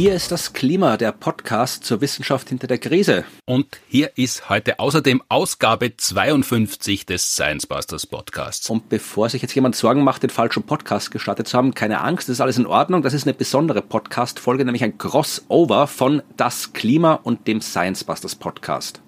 Hier ist das Klima, der Podcast zur Wissenschaft hinter der Krise. Und hier ist heute außerdem Ausgabe 52 des Science Busters Podcasts. Und bevor sich jetzt jemand Sorgen macht, den falschen Podcast gestartet zu haben, keine Angst, das ist alles in Ordnung. Das ist eine besondere Podcast-Folge, nämlich ein Crossover von Das Klima und dem Science Busters Podcast.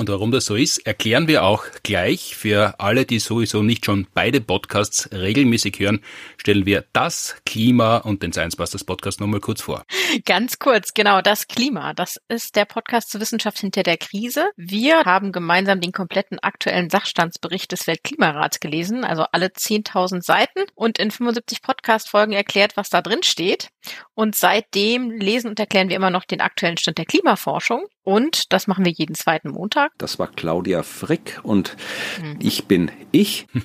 Und warum das so ist, erklären wir auch gleich. Für alle, die sowieso nicht schon beide Podcasts regelmäßig hören, stellen wir das Klima und den Science Busters Podcast nochmal kurz vor. Ganz kurz, genau, das Klima. Das ist der Podcast zur Wissenschaft hinter der Krise. Wir haben gemeinsam den kompletten aktuellen Sachstandsbericht des Weltklimarats gelesen, also alle 10.000 Seiten und in 75 Podcast-Folgen erklärt, was da drin steht. Und seitdem lesen und erklären wir immer noch den aktuellen Stand der Klimaforschung. Und das machen wir jeden zweiten Montag. Das war Claudia Frick und mhm. ich bin ich.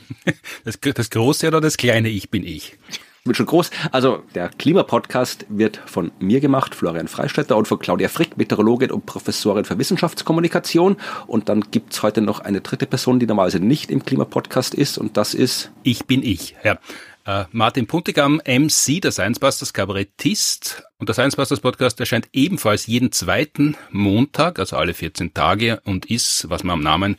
Das, das große oder das kleine Ich bin ich? Wird schon groß. Also der Klimapodcast wird von mir gemacht, Florian Freistetter, und von Claudia Frick, Meteorologin und Professorin für Wissenschaftskommunikation. Und dann gibt's heute noch eine dritte Person, die normalerweise nicht im Klimapodcast ist, und das ist... Ich bin ich, ja. Uh, Martin Puntigam, MC, der Science Busters Kabarettist. Und der Science Busters Podcast erscheint ebenfalls jeden zweiten Montag, also alle 14 Tage, und ist, was man am Namen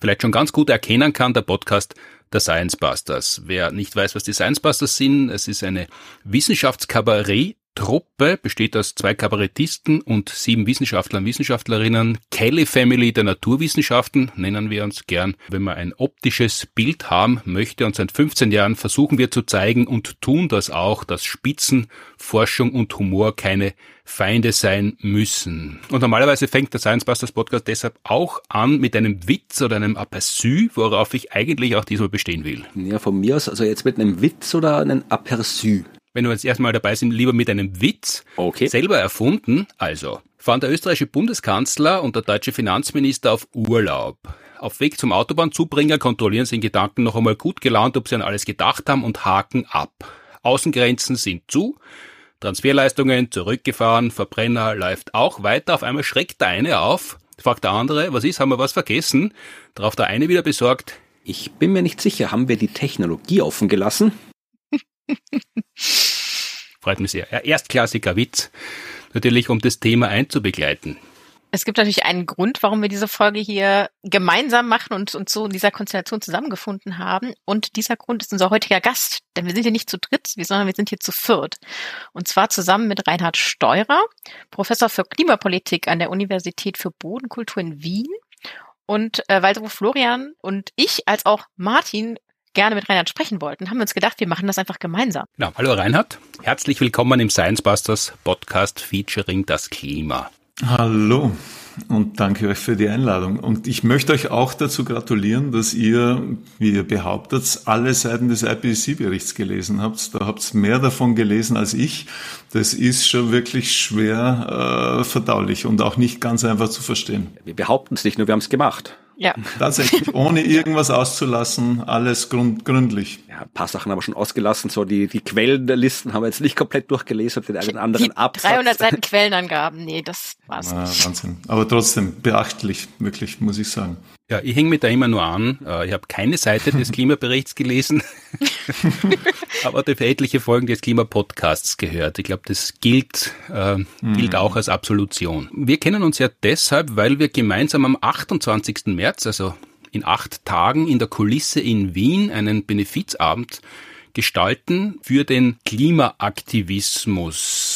vielleicht schon ganz gut erkennen kann, der Podcast der Science Busters. Wer nicht weiß, was die Science Busters sind, es ist eine Wissenschaftskabarett Truppe besteht aus zwei Kabarettisten und sieben Wissenschaftlern und Wissenschaftlerinnen. Kelly Family der Naturwissenschaften nennen wir uns gern. Wenn man ein optisches Bild haben möchte und seit 15 Jahren versuchen wir zu zeigen und tun das auch, dass Spitzen, Forschung und Humor keine Feinde sein müssen. Und normalerweise fängt der Science Busters Podcast deshalb auch an mit einem Witz oder einem Aperçu, worauf ich eigentlich auch diesmal bestehen will. Ja, von mir aus, also jetzt mit einem Witz oder einem Aperçu? Wenn wir jetzt erstmal dabei sind, lieber mit einem Witz okay. selber erfunden. Also, fahren der österreichische Bundeskanzler und der deutsche Finanzminister auf Urlaub. Auf Weg zum Autobahnzubringer kontrollieren sie in Gedanken noch einmal gut gelaunt, ob sie an alles gedacht haben und haken ab. Außengrenzen sind zu, Transferleistungen zurückgefahren, Verbrenner läuft auch weiter. Auf einmal schreckt der eine auf, fragt der andere, was ist, haben wir was vergessen? Darauf der eine wieder besorgt, ich bin mir nicht sicher, haben wir die Technologie offen gelassen? Freut mich sehr. Erstklassiger Witz, natürlich um das Thema einzubegleiten. Es gibt natürlich einen Grund, warum wir diese Folge hier gemeinsam machen und uns so in dieser Konstellation zusammengefunden haben. Und dieser Grund ist unser heutiger Gast. Denn wir sind hier nicht zu dritt, sondern wir sind hier zu viert. Und zwar zusammen mit Reinhard Steurer, Professor für Klimapolitik an der Universität für Bodenkultur in Wien. Und äh, weil sowohl Florian und ich als auch Martin gerne mit Reinhard sprechen wollten, haben wir uns gedacht, wir machen das einfach gemeinsam. Ja, hallo Reinhard, herzlich willkommen im Science Busters Podcast featuring das Klima. Hallo und danke euch für die Einladung. Und ich möchte euch auch dazu gratulieren, dass ihr, wie ihr behauptet, alle Seiten des IPCC-Berichts gelesen habt. Da habt ihr mehr davon gelesen als ich. Das ist schon wirklich schwer äh, verdaulich und auch nicht ganz einfach zu verstehen. Wir behaupten es nicht, nur wir haben es gemacht. Ja. Tatsächlich, ohne irgendwas auszulassen, alles grund, gründlich. Ja, ein paar Sachen haben wir schon ausgelassen, so die, die Quellenlisten haben wir jetzt nicht komplett durchgelesen, den einen anderen die Absatz. 300 Seiten Quellenangaben, nee, das war's ah, nicht. Wahnsinn. Aber trotzdem beachtlich, wirklich, muss ich sagen. Ja, ich hänge mich da immer nur an. Äh, ich habe keine Seite des Klimaberichts gelesen, aber durch etliche Folgen des Klimapodcasts gehört. Ich glaube, das gilt, äh, gilt mhm. auch als Absolution. Wir kennen uns ja deshalb, weil wir gemeinsam am 28. März, also in acht Tagen, in der Kulisse in Wien einen Benefizabend gestalten für den Klimaaktivismus.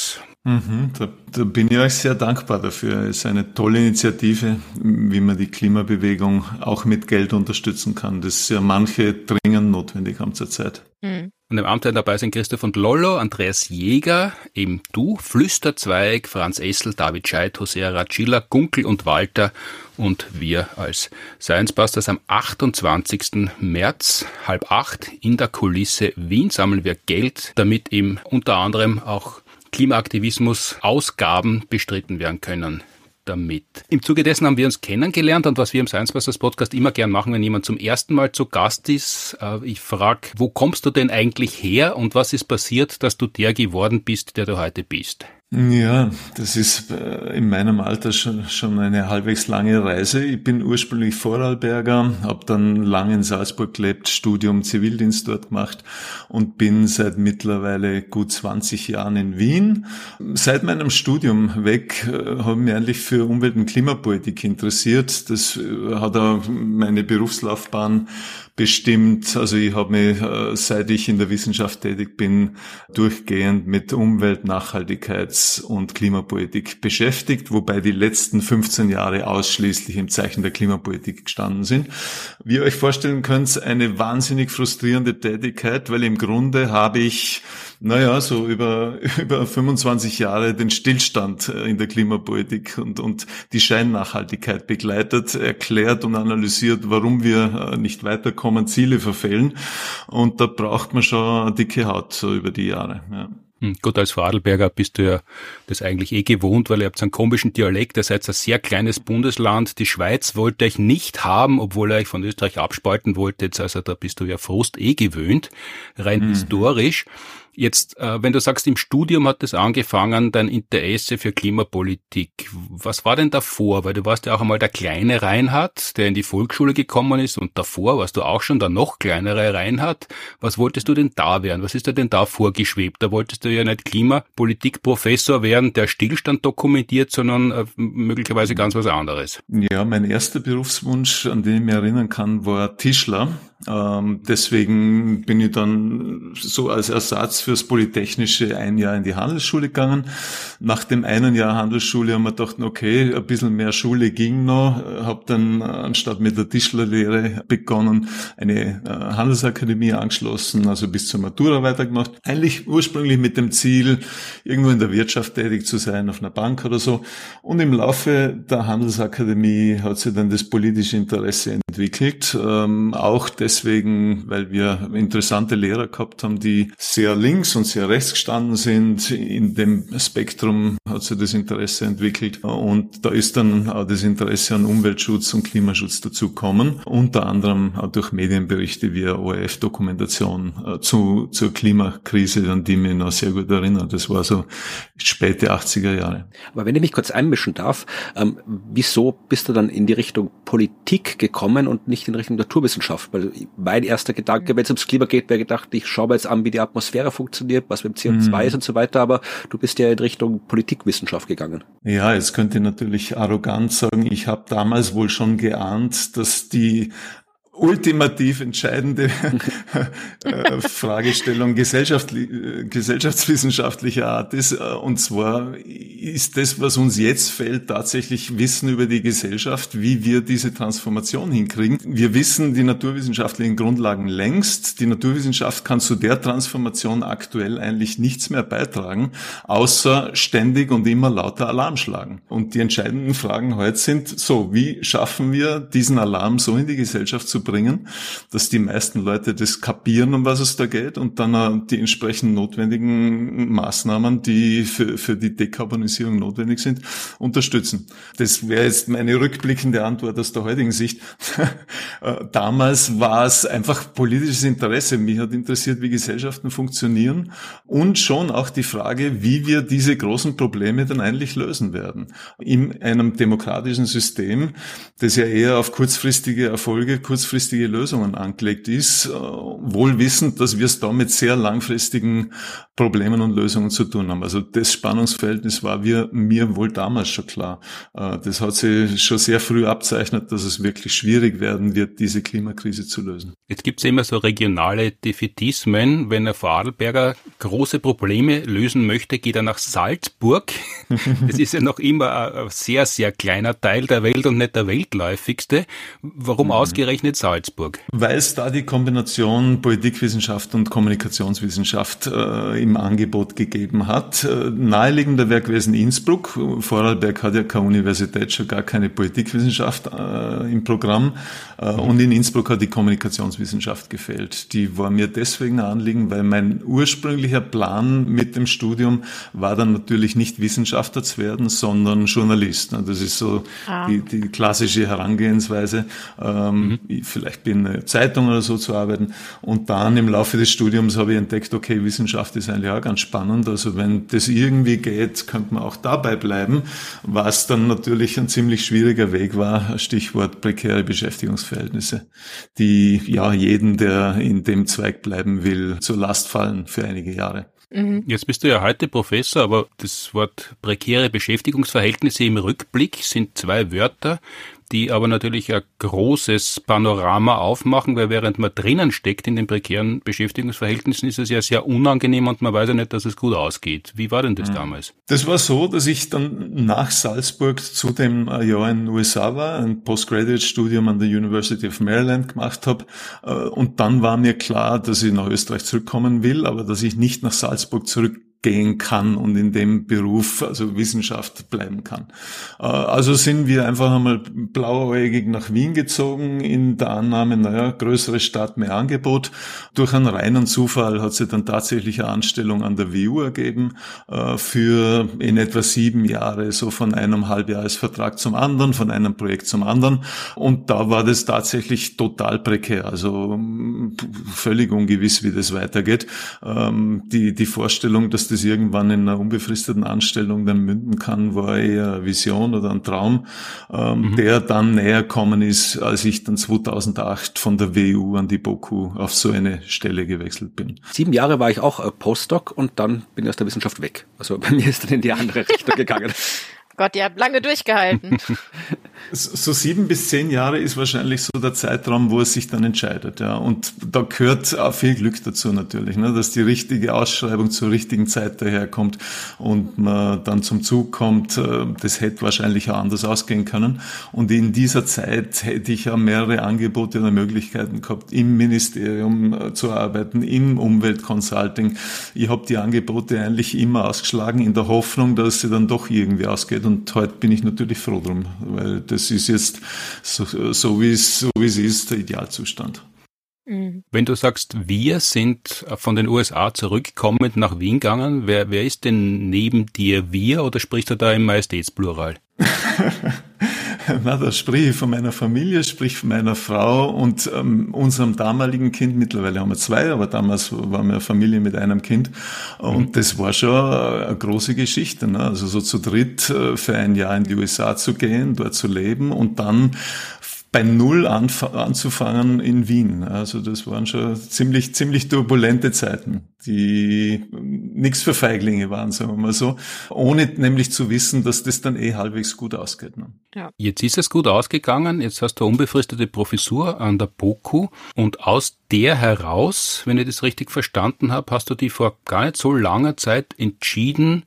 Mhm, da, da, bin ich euch sehr dankbar dafür. Es ist eine tolle Initiative, wie man die Klimabewegung auch mit Geld unterstützen kann, das ja manche dringend notwendig haben zurzeit. Mhm. Und im Amt dabei sind Christoph und Lollo, Andreas Jäger, eben du, Flüsterzweig, Franz Essel, David Scheidt, Hosea Racilla, Gunkel und Walter und wir als Science Busters am 28. März halb acht in der Kulisse Wien sammeln wir Geld, damit eben unter anderem auch Klimaaktivismus Ausgaben bestritten werden können. damit. Im Zuge dessen haben wir uns kennengelernt und was wir im Science Busters Podcast immer gern machen, wenn jemand zum ersten Mal zu Gast ist, äh, ich frage, wo kommst du denn eigentlich her und was ist passiert, dass du der geworden bist, der du heute bist? Ja, das ist äh, in meinem Alter schon, schon eine halbwegs lange Reise. Ich bin ursprünglich Vorarlberger, habe dann lange in Salzburg gelebt, Studium Zivildienst dort gemacht und bin seit mittlerweile gut 20 Jahren in Wien. Seit meinem Studium weg äh, habe ich mich eigentlich für Umwelt- und Klimapolitik interessiert. Das äh, hat auch meine Berufslaufbahn bestimmt. Also ich habe mich, äh, seit ich in der Wissenschaft tätig bin, durchgehend mit Umwelt, Und Klimapolitik beschäftigt, wobei die letzten 15 Jahre ausschließlich im Zeichen der Klimapolitik gestanden sind. Wie ihr euch vorstellen könnt, eine wahnsinnig frustrierende Tätigkeit, weil im Grunde habe ich naja, so über, über 25 Jahre den Stillstand äh, in der Klimapolitik und, und die Scheinnachhaltigkeit begleitet, erklärt und analysiert, warum wir äh, nicht weiterkommen, Ziele verfehlen. Und da braucht man schon dicke Haut so über die Jahre. Ja. Hm, gut, als Vorarlberger bist du ja das eigentlich eh gewohnt, weil ihr habt einen komischen Dialekt, ihr seid ein sehr kleines Bundesland. Die Schweiz wollte euch nicht haben, obwohl er euch von Österreich abspalten wollte. Also da bist du ja Frust eh gewöhnt, rein mhm. historisch. Jetzt, äh, wenn du sagst, im Studium hat es angefangen, dein Interesse für Klimapolitik. Was war denn davor? Weil du warst ja auch einmal der kleine Reinhard, der in die Volksschule gekommen ist und davor warst du auch schon der noch kleinere Reinhard. Was wolltest du denn da werden? Was ist dir denn da vorgeschwebt? Da wolltest du ja nicht Klimapolitikprofessor werden, der Stillstand dokumentiert, sondern äh, möglicherweise ganz was anderes. Ja, mein erster Berufswunsch, an den ich mich erinnern kann, war Tischler. Ähm, deswegen bin ich dann so als Ersatz fürs Polytechnische ein Jahr in die Handelsschule gegangen. Nach dem einen Jahr Handelsschule haben wir gedacht, okay, ein bisschen mehr Schule ging noch. Habe dann anstatt mit der Tischlerlehre begonnen, eine äh, Handelsakademie angeschlossen, also bis zur Matura weitergemacht. Eigentlich ursprünglich mit dem Ziel, irgendwo in der Wirtschaft tätig zu sein, auf einer Bank oder so. Und im Laufe der Handelsakademie hat sich dann das politische Interesse entwickelt. Ähm, auch der deswegen, weil wir interessante Lehrer gehabt haben, die sehr links und sehr rechts gestanden sind. In dem Spektrum hat sich das Interesse entwickelt und da ist dann auch das Interesse an Umweltschutz und Klimaschutz dazugekommen, unter anderem auch durch Medienberichte wie ORF-Dokumentation äh, zu, zur Klimakrise, an die mich noch sehr gut erinnert. Das war so späte 80er Jahre. Aber wenn ich mich kurz einmischen darf, ähm, wieso bist du dann in die Richtung Politik gekommen und nicht in Richtung Naturwissenschaft? Weil mein erster Gedanke, wenn es ums Klima geht, wäre gedacht, ich schaue mir jetzt an, wie die Atmosphäre funktioniert, was mit dem CO2 mhm. ist und so weiter, aber du bist ja in Richtung Politikwissenschaft gegangen. Ja, jetzt könnte ich natürlich arrogant sagen, ich habe damals wohl schon geahnt, dass die ultimativ entscheidende äh, Fragestellung gesellschaftswissenschaftlicher Art ist. Äh, und zwar ist das, was uns jetzt fällt, tatsächlich Wissen über die Gesellschaft, wie wir diese Transformation hinkriegen. Wir wissen die naturwissenschaftlichen Grundlagen längst. Die Naturwissenschaft kann zu der Transformation aktuell eigentlich nichts mehr beitragen, außer ständig und immer lauter Alarm schlagen. Und die entscheidenden Fragen heute sind so, wie schaffen wir diesen Alarm so in die Gesellschaft zu bringen, dass die meisten Leute das kapieren, um was es da geht und dann die entsprechend notwendigen Maßnahmen, die für, für die Dekarbonisierung notwendig sind, unterstützen. Das wäre jetzt meine rückblickende Antwort aus der heutigen Sicht. Äh, damals war es einfach politisches Interesse. Mich hat interessiert, wie Gesellschaften funktionieren und schon auch die Frage, wie wir diese großen Probleme dann eigentlich lösen werden. In einem demokratischen System, das ja eher auf kurzfristige Erfolge, kurzfristige kurzfristige Lösungen angelegt ist, äh, wohl wissend, dass wir es da mit sehr langfristigen Problemen und Lösungen zu tun haben. Also das Spannungsverhältnis war wir, mir wohl damals schon klar. Äh, das hat sich schon sehr früh abzeichnet, dass es wirklich schwierig werden wird, diese Klimakrise zu lösen. Jetzt gibt es immer so regionale Defetismen. Wenn ein Vorarlberger große Probleme lösen möchte, geht er nach Salzburg. Das ist ja noch immer ein sehr, sehr kleiner Teil der Welt und nicht der weltläufigste. Warum mhm. ausgerechnet Salzburg? Weil es da die Kombination Politikwissenschaft und Kommunikationswissenschaft äh, im Angebot gegeben hat. Äh, naheliegender wäre gewesen Innsbruck. Vorarlberg hat ja keine Universität, schon gar keine Politikwissenschaft äh, im Programm. Äh, mhm. Und in Innsbruck hat die Kommunikationswissenschaft gefehlt. Die war mir deswegen ein Anliegen, weil mein ursprünglicher Plan mit dem Studium war dann natürlich nicht Wissenschaftler zu werden, sondern Journalist. Das ist so ah. die, die klassische Herangehensweise. Ähm, mhm. Vielleicht in einer Zeitung oder so zu arbeiten. Und dann im Laufe des Studiums habe ich entdeckt, okay, Wissenschaft ist eigentlich auch ganz spannend. Also wenn das irgendwie geht, könnte man auch dabei bleiben, was dann natürlich ein ziemlich schwieriger Weg war. Stichwort prekäre Beschäftigungsverhältnisse, die ja jeden, der in dem Zweig bleiben will, zur Last fallen für einige Jahre. Mhm. Jetzt bist du ja heute Professor, aber das Wort prekäre Beschäftigungsverhältnisse im Rückblick sind zwei Wörter, die aber natürlich ein großes Panorama aufmachen, weil während man drinnen steckt in den prekären Beschäftigungsverhältnissen, ist es ja sehr unangenehm und man weiß ja nicht, dass es gut ausgeht. Wie war denn das mhm. damals? Das war so, dass ich dann nach Salzburg zu dem Jahr in den USA war, ein Postgraduate-Studium an der University of Maryland gemacht habe äh, und dann war mir klar, dass ich nach Österreich zurückkommen will, aber dass ich nicht nach Salzburg zurück gehen kann und in dem Beruf, also Wissenschaft bleiben kann. Äh, also sind wir einfach einmal blauäugig nach Wien gezogen in der Annahme, naja, größere Stadt, mehr Angebot. Durch einen reinen Zufall hat sich dann tatsächlich eine Anstellung an der WU ergeben äh, für in etwa sieben Jahre, so von einem Halbjahresvertrag zum anderen, von einem Projekt zum anderen. Und da war das tatsächlich total prekär, also völlig ungewiss, wie das weitergeht. Ähm, die, die Vorstellung, dass das das irgendwann in einer unbefristeten Anstellung dann münden kann, war eher eine Vision oder ein Traum, ähm, mhm. der dann näher kommen ist, als ich dann 2008 von der WU an die BOKU auf so eine Stelle gewechselt bin. Sieben Jahre war ich auch äh, Postdoc und dann bin ich aus der Wissenschaft weg. Also bei mir ist dann in die andere Richtung gegangen. Gott, ihr habt lange durchgehalten. so sieben bis zehn Jahre ist wahrscheinlich so der Zeitraum, wo es sich dann entscheidet. Ja. Und da gehört auch viel Glück dazu natürlich, ne, dass die richtige Ausschreibung zur richtigen Zeit daherkommt und man dann zum Zug kommt. Äh, das hätte wahrscheinlich auch anders ausgehen können. Und in dieser Zeit hätte ich ja mehrere Angebote oder Möglichkeiten gehabt, im Ministerium äh, zu arbeiten, im Umweltconsulting. Ich habe die Angebote eigentlich immer ausgeschlagen in der Hoffnung, dass sie dann doch irgendwie ausgeht. Und heute bin ich natürlich froh drum, weil das ist jetzt so, so wie es so es ist der Idealzustand. Mhm. Wenn du sagst, wir sind von den USA zurückkommend nach Wien gegangen, wer, wer ist denn neben dir wir oder sprichst du da im Majestätsplural? Na, da sprich ich von meiner Familie, sprich von meiner Frau und ähm, unserem damaligen Kind. Mittlerweile haben wir zwei, aber damals waren wir eine Familie mit einem Kind. Und mhm. das war schon eine große Geschichte. Ne? Also so zu dritt äh, für ein Jahr in die USA zu gehen, dort zu leben und dann bei Null anzufangen in Wien. Also das waren schon ziemlich, ziemlich turbulente Zeiten, die nichts für Feiglinge waren, sagen wir mal so, ohne nämlich zu wissen, dass das dann eh halbwegs gut ausgeht. Ne? Ja. Jetzt ist es gut ausgegangen, jetzt hast du unbefristete Professur an der BOKU und aus der heraus, wenn ich das richtig verstanden habe, hast du die vor gar nicht so langer Zeit entschieden,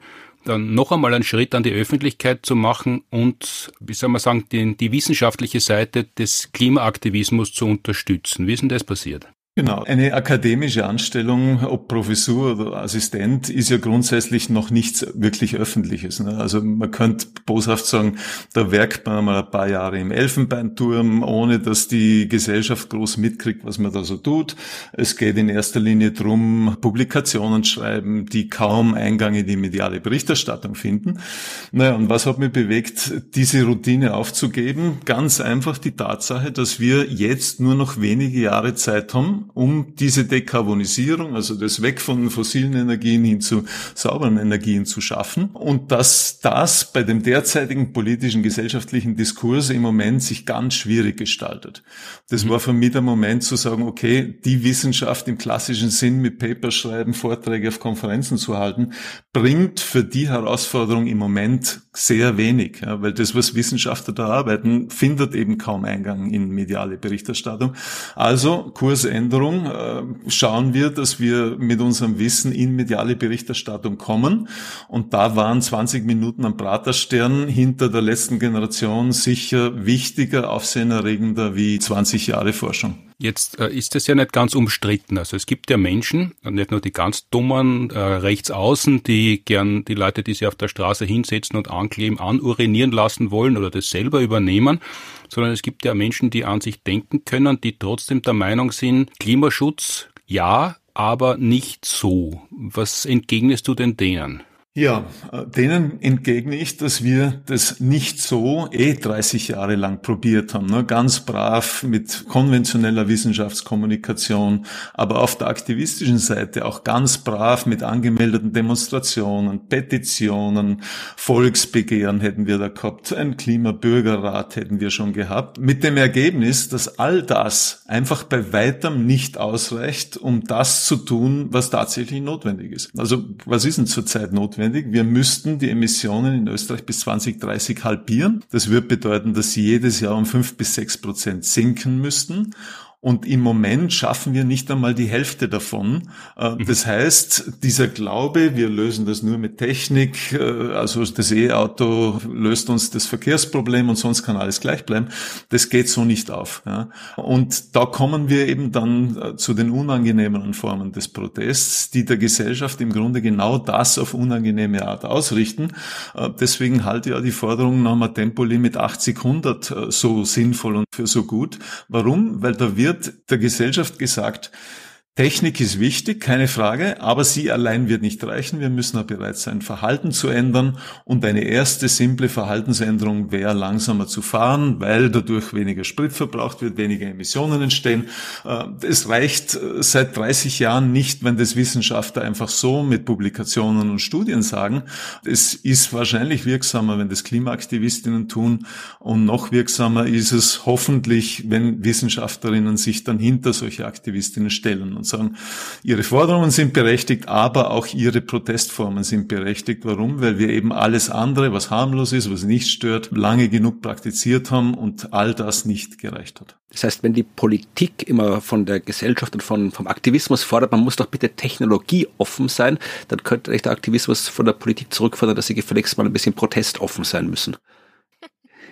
dann noch einmal einen Schritt an die Öffentlichkeit zu machen und, wie soll man sagen, die, die wissenschaftliche Seite des Klimaaktivismus zu unterstützen. Wie ist denn das passiert? Genau. Eine akademische Anstellung, ob Professur oder Assistent, ist ja grundsätzlich noch nichts wirklich Öffentliches. Ne? Also man könnte boshaft sagen, da werkt man mal ein paar Jahre im Elfenbeinturm, ohne dass die Gesellschaft groß mitkriegt, was man da so tut. Es geht in erster Linie darum, Publikationen schreiben, die kaum Eingang in die mediale Berichterstattung finden. Naja, und was hat mich bewegt, diese Routine aufzugeben? Ganz einfach die Tatsache, dass wir jetzt nur noch wenige Jahre Zeit haben, um diese Dekarbonisierung, also das Weg von fossilen Energien hin zu sauberen Energien zu schaffen. Und dass das bei dem derzeitigen politischen, gesellschaftlichen Diskurs im Moment sich ganz schwierig gestaltet. Das mhm. war für mich der Moment zu sagen, okay, die Wissenschaft im klassischen Sinn mit Papers schreiben, Vorträge auf Konferenzen zu halten, bringt für die Herausforderung im Moment sehr wenig, ja, weil das, was Wissenschaftler da arbeiten, findet eben kaum Eingang in mediale Berichterstattung. Also Kursänderung, äh, schauen wir, dass wir mit unserem Wissen in mediale Berichterstattung kommen. Und da waren 20 Minuten am Praterstern hinter der letzten Generation sicher wichtiger, aufsehenerregender wie 20 Jahre Forschung. Jetzt äh, ist es ja nicht ganz umstritten. Also es gibt ja Menschen, nicht nur die ganz dummen äh, rechts außen, die gern die Leute, die sich auf der Straße hinsetzen und ankleben, anurinieren lassen wollen oder das selber übernehmen, sondern es gibt ja Menschen, die an sich denken können, die trotzdem der Meinung sind, Klimaschutz ja, aber nicht so. Was entgegnest du denn denen? Ja, äh, denen entgegne ich, dass wir das nicht so eh 30 Jahre lang probiert haben. Ne? Ganz brav mit konventioneller Wissenschaftskommunikation, aber auf der aktivistischen Seite auch ganz brav mit angemeldeten Demonstrationen, Petitionen, Volksbegehren hätten wir da gehabt, ein Klimabürgerrat hätten wir schon gehabt. Mit dem Ergebnis, dass all das einfach bei weitem nicht ausreicht, um das zu tun, was tatsächlich notwendig ist. Also was ist denn zurzeit notwendig? Notwendig. Wir müssten die Emissionen in Österreich bis 2030 halbieren. Das würde bedeuten, dass sie jedes Jahr um fünf bis sechs Prozent sinken müssten. Und im Moment schaffen wir nicht einmal die Hälfte davon. Äh, mhm. Das heißt, dieser Glaube, wir lösen das nur mit Technik, äh, also das E-Auto löst uns das Verkehrsproblem und sonst kann alles gleich bleiben, das geht so nicht auf. Und da kommen wir eben dann äh, zu den unangenehmeren Formen des Protests, die der Gesellschaft im Grunde genau das auf unangenehme Art ausrichten. Deswegen halte ja die Forderung nach einem Tempolimit 80, 100 so sinnvoll und für so gut. Warum? Weil da wird wird der Gesellschaft gesagt, Technik ist wichtig, keine Frage, aber sie allein wird nicht reichen. Wir müssen auch bereit sein, Verhalten zu ändern. Und eine erste simple Verhaltensänderung wäre, langsamer zu fahren, weil dadurch weniger Sprit verbraucht wird, weniger Emissionen entstehen. Äh, es reicht äh, seit 30 Jahren nicht, wenn das Wissenschaftler einfach so mit Publikationen und Studien sagen. Es ist wahrscheinlich wirksamer, wenn das Klimaaktivistinnen tun. Und noch wirksamer ist es hoffentlich, wenn Wissenschaftlerinnen sich dann hinter solche Aktivistinnen stellen und sagen, ihre Forderungen sind berechtigt, aber auch ihre Protestformen sind berechtigt. Warum? Weil wir eben alles andere, was harmlos ist, was nicht stört, lange genug praktiziert haben und all das nicht gereicht hat. Das heißt, wenn die Politik immer von der Gesellschaft und von, vom Aktivismus fordert, man muss doch bitte technologieoffen sein, dann könnte der Aktivismus von der Politik zurückfordern, dass sie gefälligst mal ein bisschen protestoffen sein müssen.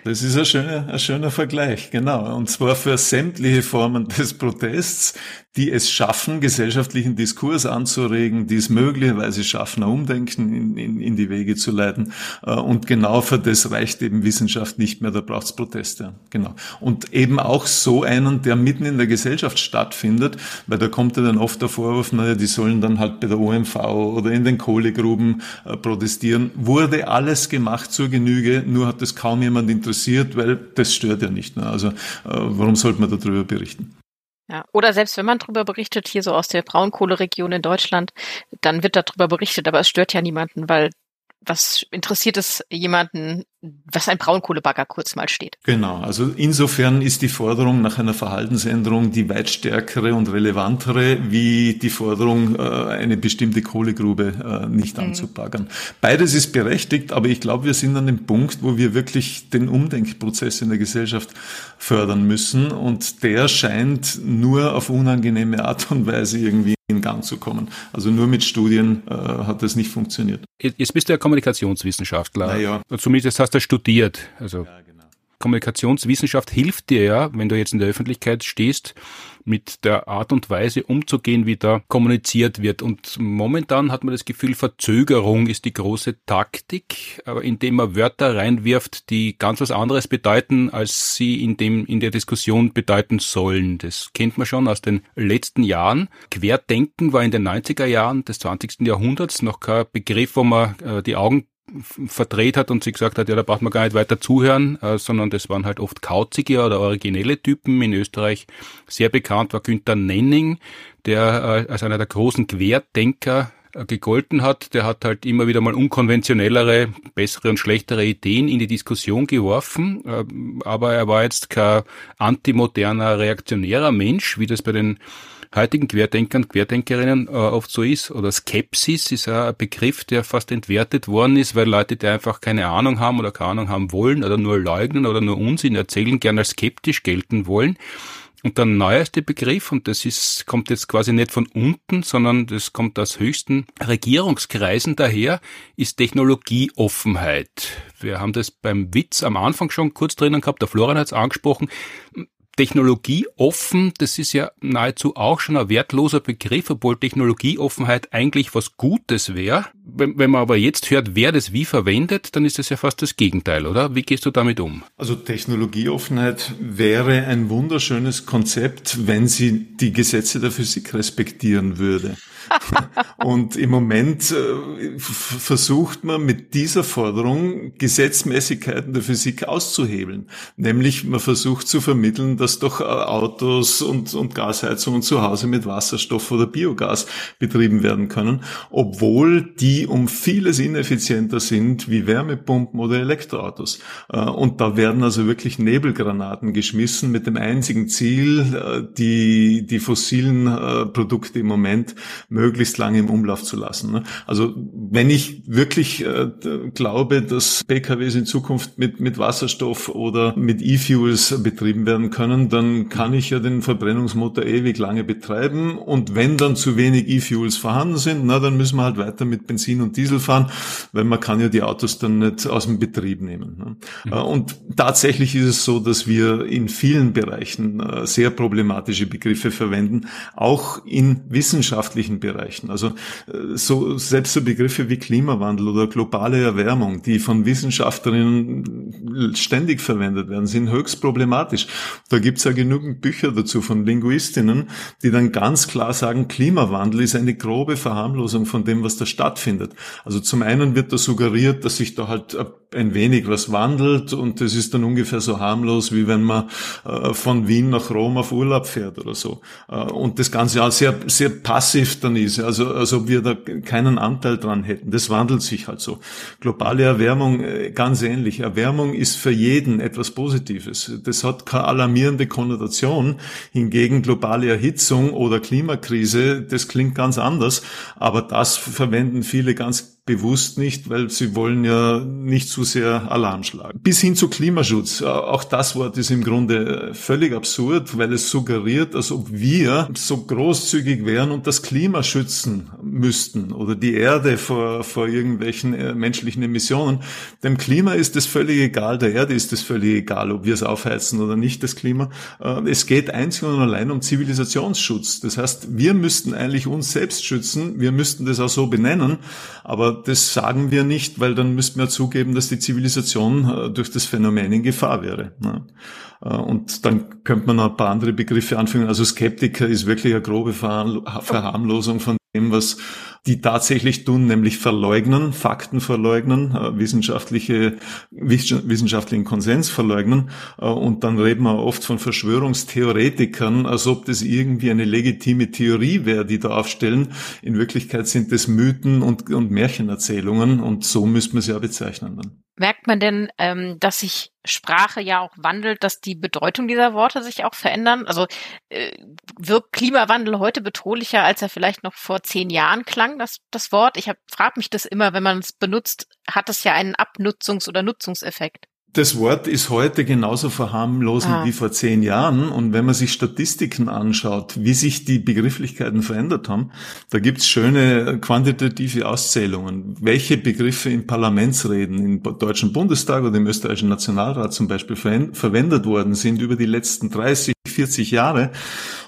Das ist ein schöner, ein schöner Vergleich, genau. Und zwar für sämtliche Formen des Protests, die es schaffen, gesellschaftlichen Diskurs anzuregen, die es möglicherweise schaffen, ein Umdenken in, in, in die Wege zu leiten. Äh, und genau für das reicht eben Wissenschaft nicht mehr, da braucht es Proteste. Genau. Und eben auch so einen, der mitten in der Gesellschaft stattfindet, weil da kommt ja dann oft der Vorwurf, naja, die sollen dann halt bei der OMV oder in den Kohlegruben äh, protestieren. Wurde alles gemacht zur Genüge, nur hat das kaum jemand interessiert, weil das stört ja nicht. Ne? Also äh, warum sollte man darüber berichten? Ja, oder selbst wenn man darüber berichtet, hier so aus der Braunkohleregion in Deutschland, dann wird darüber berichtet, aber es stört ja niemanden, weil was interessiert es jemanden, was ein Braunkohlebagger kurz mal steht? Genau, also insofern ist die Forderung nach einer Verhaltensänderung die weit stärkere und relevantere, wie die Forderung, äh, eine bestimmte Kohlegrube äh, nicht mhm. anzubaggern. Beides ist berechtigt, aber ich glaube, wir sind an dem Punkt, wo wir wirklich den Umdenkprozess in der Gesellschaft fördern müssen und der scheint nur auf unangenehme Art und Weise irgendwie in Gang zu kommen. Also nur mit Studien äh, hat das nicht funktioniert. Jetzt bist du ja Kommunikationswissenschaftler. Naja. Zumindest hast du studiert. Also ja, genau. Kommunikationswissenschaft hilft dir ja, wenn du jetzt in der Öffentlichkeit stehst, mit der Art und Weise umzugehen, wie da kommuniziert wird. Und momentan hat man das Gefühl, Verzögerung ist die große Taktik, aber indem man Wörter reinwirft, die ganz was anderes bedeuten, als sie in dem, in der Diskussion bedeuten sollen. Das kennt man schon aus den letzten Jahren. Querdenken war in den 90er Jahren des 20. Jahrhunderts noch kein Begriff, wo man äh, die Augen verdreht hat und sie gesagt hat, ja, da braucht man gar nicht weiter zuhören, äh, sondern das waren halt oft kauzige oder originelle Typen. In Österreich sehr bekannt war Günther Nenning, der äh, als einer der großen Querdenker äh, gegolten hat. Der hat halt immer wieder mal unkonventionellere, bessere und schlechtere Ideen in die Diskussion geworfen. Äh, aber er war jetzt kein antimoderner, reaktionärer Mensch, wie das bei den heutigen Querdenkern, Querdenkerinnen äh, oft so ist. Oder Skepsis ist ein Begriff, der fast entwertet worden ist, weil Leute, die einfach keine Ahnung haben oder keine Ahnung haben wollen oder nur leugnen oder nur Unsinn erzählen, gerne als skeptisch gelten wollen. Und der neueste Begriff, und das ist, kommt jetzt quasi nicht von unten, sondern das kommt aus höchsten Regierungskreisen daher, ist Technologieoffenheit. Wir haben das beim Witz am Anfang schon kurz drinnen gehabt, der Florian hat es angesprochen. Technologieoffen, das ist ja nahezu auch schon ein wertloser Begriff, obwohl Technologieoffenheit eigentlich was Gutes wäre. Wenn, wenn man aber jetzt hört, wer das wie verwendet, dann ist das ja fast das Gegenteil, oder? Wie gehst du damit um? Also Technologieoffenheit wäre ein wunderschönes Konzept, wenn sie die Gesetze der Physik respektieren würde. Und im Moment äh, versucht man mit dieser Forderung Gesetzmäßigkeiten der Physik auszuhebeln. Nämlich man versucht zu vermitteln, dass doch äh, Autos und, und Gasheizungen zu Hause mit Wasserstoff oder Biogas betrieben werden können, obwohl die um vieles ineffizienter sind wie Wärmepumpen oder Elektroautos. Äh, und da werden also wirklich Nebelgranaten geschmissen mit dem einzigen Ziel, die, die fossilen Produkte im Moment möglichst lange im Umlauf zu lassen. Ne? Also wenn ich wirklich äh, glaube, dass PKWs in Zukunft mit, mit Wasserstoff oder mit E-Fuels betrieben werden können, dann kann ich ja den Verbrennungsmotor ewig lange betreiben und wenn dann zu wenig E-Fuels vorhanden sind, na, dann müssen wir halt weiter mit Benzin und Diesel fahren, weil man kann ja die Autos dann nicht aus dem Betrieb nehmen. Ne? Mhm. Äh, und tatsächlich ist es so, dass wir in vielen Bereichen äh, sehr problematische Begriffe verwenden, auch in wissenschaftlichen Bereichen Bereichen. Also äh, so selbst so Begriffe wie Klimawandel oder globale Erwärmung, die von Wissenschaftlerinnen ständig verwendet werden, sind höchst problematisch. Da gibt es ja genügend Bücher dazu von Linguistinnen, die dann ganz klar sagen, Klimawandel ist eine grobe Verharmlosung von dem, was da stattfindet. Also zum einen wird da suggeriert, dass sich da halt ein wenig was wandelt und das ist dann ungefähr so harmlos, wie wenn man äh, von Wien nach Rom auf Urlaub fährt oder so. Äh, und das Ganze auch sehr, sehr passiv ist, also als ob wir da keinen Anteil dran hätten. Das wandelt sich halt so. Globale Erwärmung äh, ganz ähnlich. Erwärmung ist für jeden etwas Positives. Das hat keine alarmierende Konnotation. Hingegen globale Erhitzung oder Klimakrise, das klingt ganz anders, aber das verwenden viele ganz bewusst nicht, weil sie wollen ja nicht zu sehr Alarm schlagen. Bis hin zu Klimaschutz. Auch das Wort ist im Grunde völlig absurd, weil es suggeriert, als ob wir so großzügig wären und das Klima schützen müssten oder die Erde vor, vor irgendwelchen äh, menschlichen Emissionen. Dem Klima ist es völlig egal, der Erde ist es völlig egal, ob wir es aufheizen oder nicht, das Klima. Äh, es geht einzig und allein um Zivilisationsschutz. Das heißt, wir müssten eigentlich uns selbst schützen, wir müssten das auch so benennen, aber das sagen wir nicht, weil dann müssten wir zugeben, dass die Zivilisation äh, durch das Phänomen in Gefahr wäre. Ne? Äh, und dann könnte man noch ein paar andere Begriffe anfügen. Also Skeptiker ist wirklich eine grobe Verharmlosung von dem, was die tatsächlich tun, nämlich verleugnen, Fakten verleugnen, äh, wissenschaftliche, wissenschaftlichen Konsens verleugnen. Äh, und dann reden wir oft von Verschwörungstheoretikern, als ob das irgendwie eine legitime Theorie wäre, die da aufstellen. In Wirklichkeit sind das Mythen und, und Märchenerzählungen und so müsste man sie ja bezeichnen dann. Merkt man denn, ähm, dass sich Sprache ja auch wandelt, dass die Bedeutung dieser Worte sich auch verändern? Also äh, wirkt Klimawandel heute bedrohlicher, als er vielleicht noch vor zehn Jahren klang, das, das Wort? Ich frage mich das immer, wenn man es benutzt, hat es ja einen Abnutzungs- oder Nutzungseffekt. Das Wort ist heute genauso verharmlosend ah. wie vor zehn Jahren. Und wenn man sich Statistiken anschaut, wie sich die Begrifflichkeiten verändert haben, da gibt's schöne quantitative Auszählungen, welche Begriffe in Parlamentsreden im Deutschen Bundestag oder im österreichischen Nationalrat zum Beispiel verwendet worden sind über die letzten 30, 40 Jahre.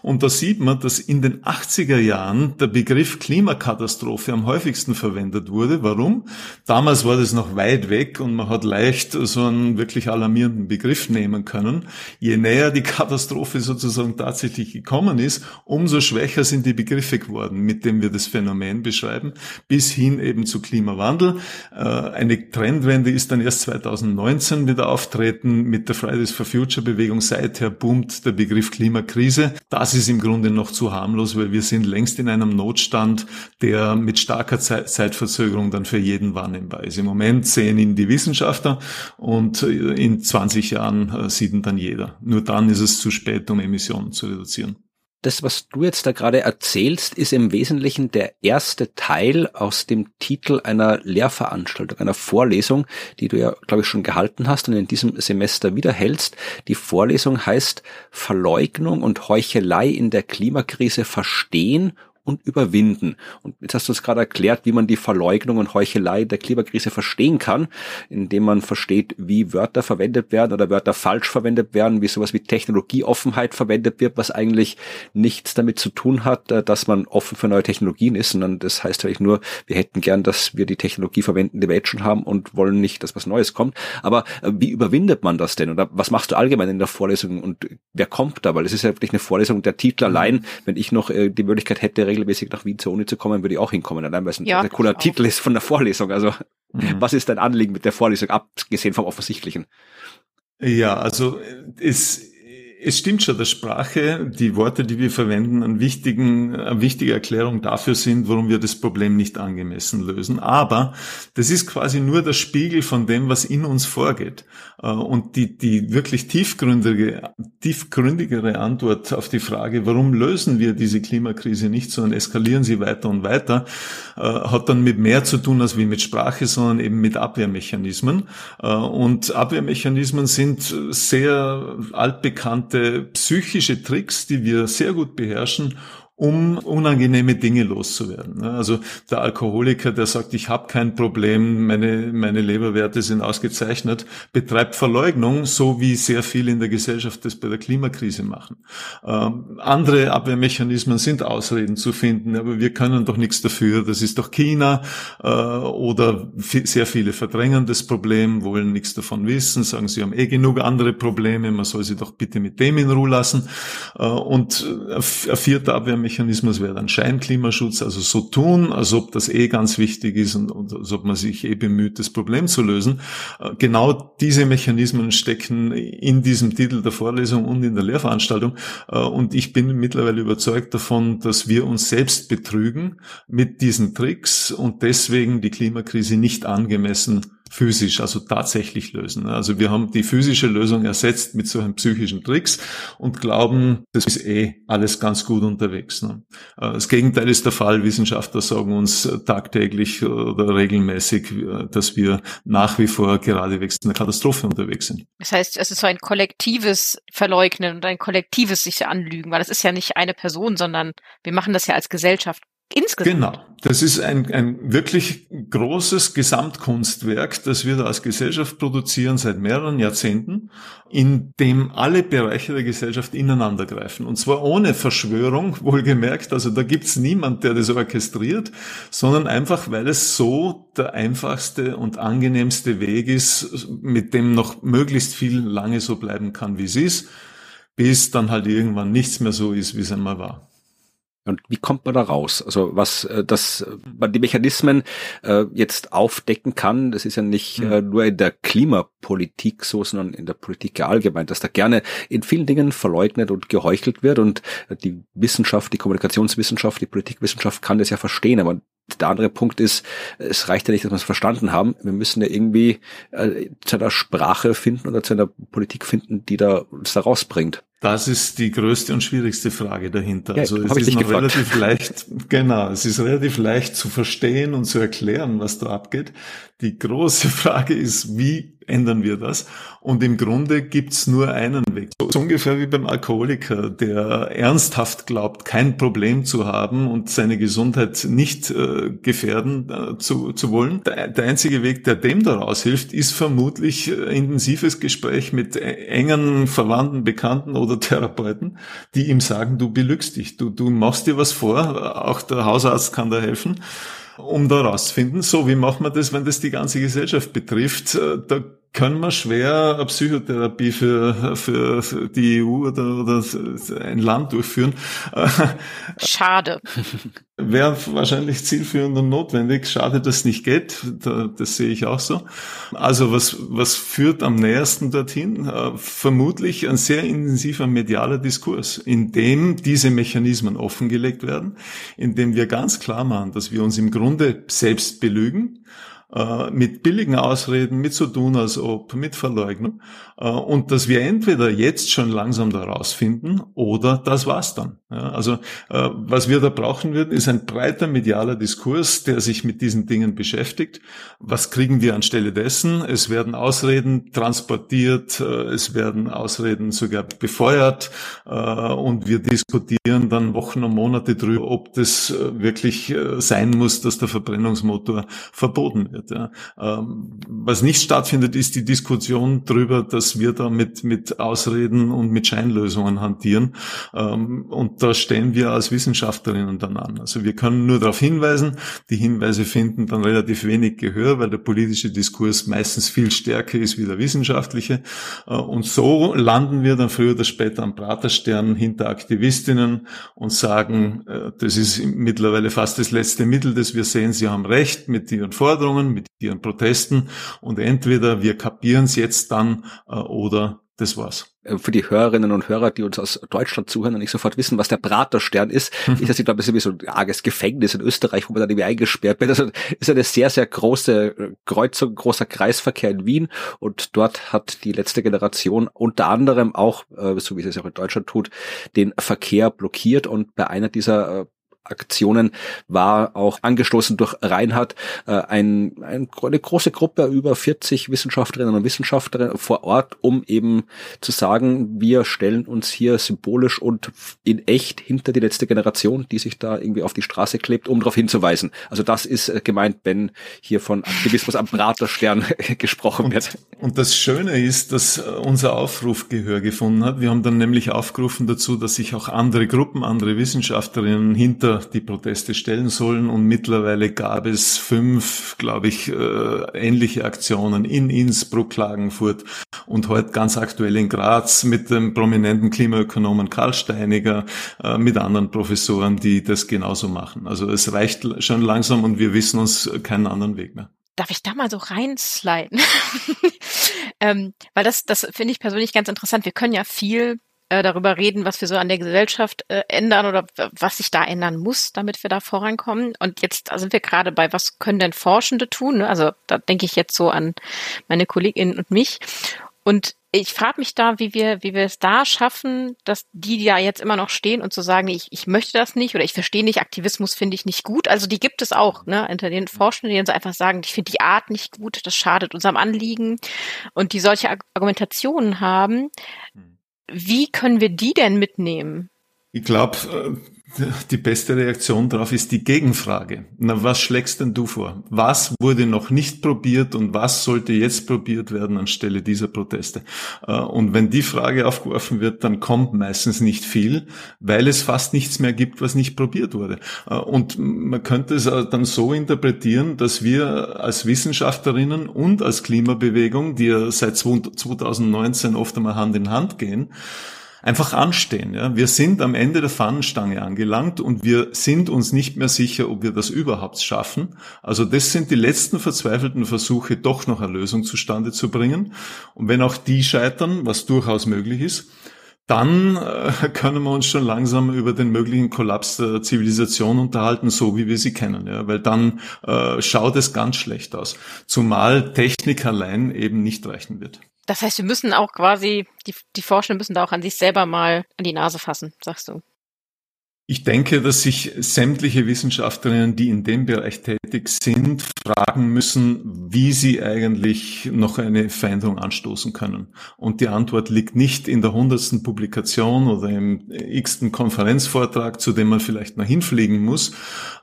Und da sieht man, dass in den 80er Jahren der Begriff Klimakatastrophe am häufigsten verwendet wurde. Warum? Damals war das noch weit weg und man hat leicht so einen wirklich alarmierenden Begriff nehmen können. Je näher die Katastrophe sozusagen tatsächlich gekommen ist, umso schwächer sind die Begriffe geworden, mit denen wir das Phänomen beschreiben, bis hin eben zu Klimawandel. Äh, eine Trendwende ist dann erst 2019 wieder auftreten mit der Fridays for Future Bewegung. Seither boomt der Begriff Klimakrise. Das ist im Grunde noch zu harmlos, weil wir sind längst in einem Notstand, der mit starker Zeitverzögerung dann für jeden wahrnehmbar ist. Im Moment sehen ihn die Wissenschaftler und in 20 Jahren äh, sieht ihn dann jeder. Nur dann ist es zu spät, um Emissionen zu reduzieren. Das, was du jetzt da gerade erzählst, ist im Wesentlichen der erste Teil aus dem Titel einer Lehrveranstaltung, einer Vorlesung, die du ja, glaube ich, schon gehalten hast und in diesem Semester wiederhältst. Die Vorlesung heißt Verleugnung und Heuchelei in der Klimakrise verstehen und überwinden. Und jetzt hast du es gerade erklärt, wie man die Verleugnung und Heuchelei der Klimakrise verstehen kann, indem man versteht, wie Wörter verwendet werden oder Wörter falsch verwendet werden, wie sowas wie Technologieoffenheit verwendet wird, was eigentlich nichts damit zu tun hat, äh, dass man offen für neue Technologien ist, sondern das heißt eigentlich nur, wir hätten gern, dass wir die Technologie verwenden, die wir jetzt schon haben und wollen nicht, dass was Neues kommt. Aber äh, wie überwindet man das denn? Oder was machst du allgemein in der Vorlesung und wer kommt da? Weil es ist ja wirklich eine Vorlesung, der Titel allein, wenn ich noch äh, die Möglichkeit hätte, regelmäßig nach Wien zur Uni zu kommen, würde ich auch hinkommen, allein weil es ein ja, cooler Titel ist von der Vorlesung. Also mhm. was ist dein Anliegen mit der Vorlesung, abgesehen vom Offensichtlichen? Ja, also es es stimmt schon, dass Sprache, die Worte, die wir verwenden, eine, wichtigen, eine wichtige Erklärung dafür sind, warum wir das Problem nicht angemessen lösen. Aber das ist quasi nur der Spiegel von dem, was in uns vorgeht. Äh, und die, die wirklich tiefgründige, tiefgründigere Antwort auf die Frage, warum lösen wir diese Klimakrise nicht, sondern eskalieren sie weiter und weiter, äh, hat dann mit mehr zu tun als wie mit Sprache, sondern eben mit Abwehrmechanismen. Äh, und Abwehrmechanismen sind sehr altbekannt sogenannte psychische Tricks, die wir sehr gut beherrschen, um unangenehme Dinge loszuwerden. Also der Alkoholiker, der sagt, ich habe kein Problem, meine, meine Leberwerte sind ausgezeichnet, betreibt Verleugnung, so wie sehr viele in der Gesellschaft das bei der Klimakrise machen. Ähm, andere Abwehrmechanismen sind Ausreden zu finden, aber wir können doch nichts dafür, das ist doch China äh, oder sehr viele verdrängen das Problem, wollen nichts davon wissen, sagen, sie haben eh genug andere Probleme, man soll sie doch bitte mit dem in Ruhe lassen. Äh, und ein vierter Abwehrmechanismus Mechanismus wäre dann Scheinklimaschutz, also so tun, als ob das eh ganz wichtig ist und, und als ob man sich eh bemüht, das Problem zu lösen. Äh, genau diese Mechanismen stecken in diesem Titel der Vorlesung und in der Lehrveranstaltung. Äh, und ich bin mittlerweile überzeugt davon, dass wir uns selbst betrügen mit diesen Tricks und deswegen die Klimakrise nicht angemessen physisch, also tatsächlich lösen. Also wir haben die physische Lösung ersetzt mit solchen psychischen Tricks und glauben, das ist eh alles ganz gut unterwegs. Ne? Äh, das Gegenteil ist der Fall. Wissenschaftler sagen uns tagtäglich oder regelmäßig, dass wir nach wie vor geradewegs in einer Katastrophe unterwegs sind. Das heißt, es ist so ein kollektives Verleugnen und ein kollektives sich anlügen, weil es ist ja nicht eine Person, sondern wir machen das ja als Gesellschaft Insgesamt. Genau. Das ist ein, ein wirklich großes Gesamtkunstwerk, das wir da als Gesellschaft produzieren seit mehreren Jahrzehnten, in dem alle Bereiche der Gesellschaft ineinander greifen. Und zwar ohne Verschwörung, wohlgemerkt. Also da gibt's niemand, der das orchestriert, sondern einfach, weil es so der einfachste und angenehmste Weg ist, mit dem noch möglichst viel lange so bleiben kann, wie es ist, bis dann halt irgendwann nichts mehr so ist, wie es einmal war. Und wie kommt man da raus? Also was, äh, dass man die Mechanismen äh, jetzt aufdecken kann, das ist ja nicht mhm. äh, nur in der Klimapolitik so, sondern in der Politik ja allgemein, dass da gerne in vielen Dingen verleugnet und geheuchelt wird und die Wissenschaft, die Kommunikationswissenschaft, die Politikwissenschaft kann das ja verstehen, aber der andere Punkt ist, es reicht ja nicht, dass wir es verstanden haben. Wir müssen ja irgendwie äh, zu einer Sprache finden oder zu einer Politik finden, die da uns da rausbringt. Das ist die größte und schwierigste Frage dahinter. Ja, also es ist noch gefragt. relativ leicht, genau, es ist relativ leicht zu verstehen und zu erklären, was da abgeht. Die große Frage ist, wie ändern wir das? Und im Grunde gibt's nur einen Weg. So ungefähr wie beim Alkoholiker, der ernsthaft glaubt, kein Problem zu haben und seine Gesundheit nicht äh, gefährden äh, zu, zu wollen. Der, der, einzige Weg, der dem daraus hilft, ist vermutlich äh, intensives Gespräch mit äh, engen Verwandten, Bekannten oder Therapeuten, die ihm sagen, du belügst dich, du, du machst dir was vor, auch der Hausarzt kann da helfen um da rauszufinden, so wie macht man das, wenn das die ganze Gesellschaft betrifft. Äh, da können wir schwer eine Psychotherapie für, für, für die EU oder, oder ein Land durchführen. Schade. Wäre wahrscheinlich zielführend und notwendig. Schade, dass es nicht geht. Das sehe ich auch so. Also was, was führt am nähersten dorthin? Äh, vermutlich ein sehr intensiver medialer Diskurs, in dem diese Mechanismen offengelegt werden, in dem wir ganz klar machen, dass wir uns im Grunde selbst belügen äh, mit billigen Ausreden, mit so tun als ob, mit Verleugnung. Äh, und dass wir entweder jetzt schon langsam da rausfinden oder das war's dann. Also äh, was wir da brauchen würden, ist ein breiter medialer Diskurs, der sich mit diesen Dingen beschäftigt. Was kriegen wir anstelle dessen? Es werden Ausreden transportiert, äh, es werden Ausreden sogar befeuert äh, und wir diskutieren dann Wochen und Monate drüber, ob das äh, wirklich äh, sein muss, dass der Verbrennungsmotor verboten wird. Ja. Ähm, was nicht stattfindet, ist die Diskussion darüber, dass wir da mit, mit Ausreden und mit Scheinlösungen hantieren. Ähm, und da stehen wir als Wissenschaftlerinnen dann an. Also wir können nur darauf hinweisen. Die Hinweise finden dann relativ wenig Gehör, weil der politische Diskurs meistens viel stärker ist wie der wissenschaftliche. Äh, und so landen wir dann früher oder später am Praterstern hinter Aktivistinnen und sagen, äh, das ist mittlerweile fast das letzte Mittel, das wir sehen. Sie haben recht mit ihren Forderungen, mit ihren Protesten. Und entweder wir kapieren es jetzt dann äh, oder das war's. Äh, für die Hörerinnen und Hörer, die uns aus Deutschland zuhören und nicht sofort wissen, was der Praterstern ist, ist das, glaube ich, wie so ein arges Gefängnis in Österreich, wo man dann irgendwie eingesperrt wird. Also ist eine sehr, sehr große äh, Kreuzung, großer Kreisverkehr in Wien und dort hat die letzte Generation unter anderem auch, äh, so wie es auch in Deutschland tut, den Verkehr blockiert und bei einer dieser Aktionen war auch angestoßen durch Reinhard äh, ein, ein, eine große Gruppe über 40 Wissenschaftlerinnen und Wissenschaftler vor Ort, um eben zu sagen, wir stellen uns hier symbolisch und in echt hinter die letzte Generation, die sich da irgendwie auf die Straße klebt, um darauf hinzuweisen. Also das ist äh, gemeint, wenn hier von Aktivismus am Praterstern gesprochen wird. Und, und das Schöne ist, dass äh, unser Aufruf Gehör gefunden hat. Wir haben dann nämlich aufgerufen dazu, dass sich auch andere Gruppen, andere Wissenschaftlerinnen hinter die Proteste stellen sollen. Und mittlerweile gab es fünf, glaube ich, äh, ähnliche Aktionen in Innsbruck, Klagenfurt und heute ganz aktuell in Graz mit dem prominenten Klimaökonomen Karl Steiniger, äh, mit anderen Professoren, die das genauso machen. Also es reicht schon langsam und wir wissen uns keinen anderen Weg mehr darf ich da mal so reinsliden? ähm, weil das, das finde ich persönlich ganz interessant. Wir können ja viel äh, darüber reden, was wir so an der Gesellschaft äh, ändern oder was sich da ändern muss, damit wir da vorankommen. Und jetzt sind wir gerade bei, was können denn Forschende tun? Ne? Also da denke ich jetzt so an meine Kolleginnen und mich. Und ich frage mich da, wie wir, wie wir es da schaffen, dass die, die da jetzt immer noch stehen und zu sagen, ich, ich möchte das nicht oder ich verstehe nicht, Aktivismus finde ich nicht gut. Also die gibt es auch, ne, unter den Forschenden, die so einfach sagen, ich finde die Art nicht gut, das schadet unserem Anliegen und die solche Argumentationen haben. Wie können wir die denn mitnehmen? Ich glaube, äh, die beste Reaktion darauf ist die Gegenfrage. Na, was schlägst denn du vor? Was wurde noch nicht probiert und was sollte jetzt probiert werden anstelle dieser Proteste? Äh, und wenn die Frage aufgeworfen wird, dann kommt meistens nicht viel, weil es fast nichts mehr gibt, was nicht probiert wurde. Äh, und man könnte es dann so interpretieren, dass wir als Wissenschaftlerinnen und als Klimabewegung, die ja seit 2019 oft einmal Hand in Hand gehen, einfach anstehen. Ja. Wir sind am Ende der Fahnenstange angelangt und wir sind uns nicht mehr sicher, ob wir das überhaupt schaffen. Also das sind die letzten verzweifelten Versuche, doch noch eine Lösung zustande zu bringen. Und wenn auch die scheitern, was durchaus möglich ist, dann äh, können wir uns schon langsam über den möglichen Kollaps der Zivilisation unterhalten, so wie wir sie kennen. Ja? Weil dann äh, schaut es ganz schlecht aus. Zumal Technik allein eben nicht reichen wird. Das heißt, wir müssen auch quasi, die, die Forschenden müssen da auch an sich selber mal an die Nase fassen, sagst du. Ich denke, dass sich sämtliche Wissenschaftlerinnen, die in dem Bereich tätig sind, fragen müssen, wie sie eigentlich noch eine Veränderung anstoßen können. Und die Antwort liegt nicht in der hundertsten Publikation oder im x-ten Konferenzvortrag, zu dem man vielleicht noch hinfliegen muss,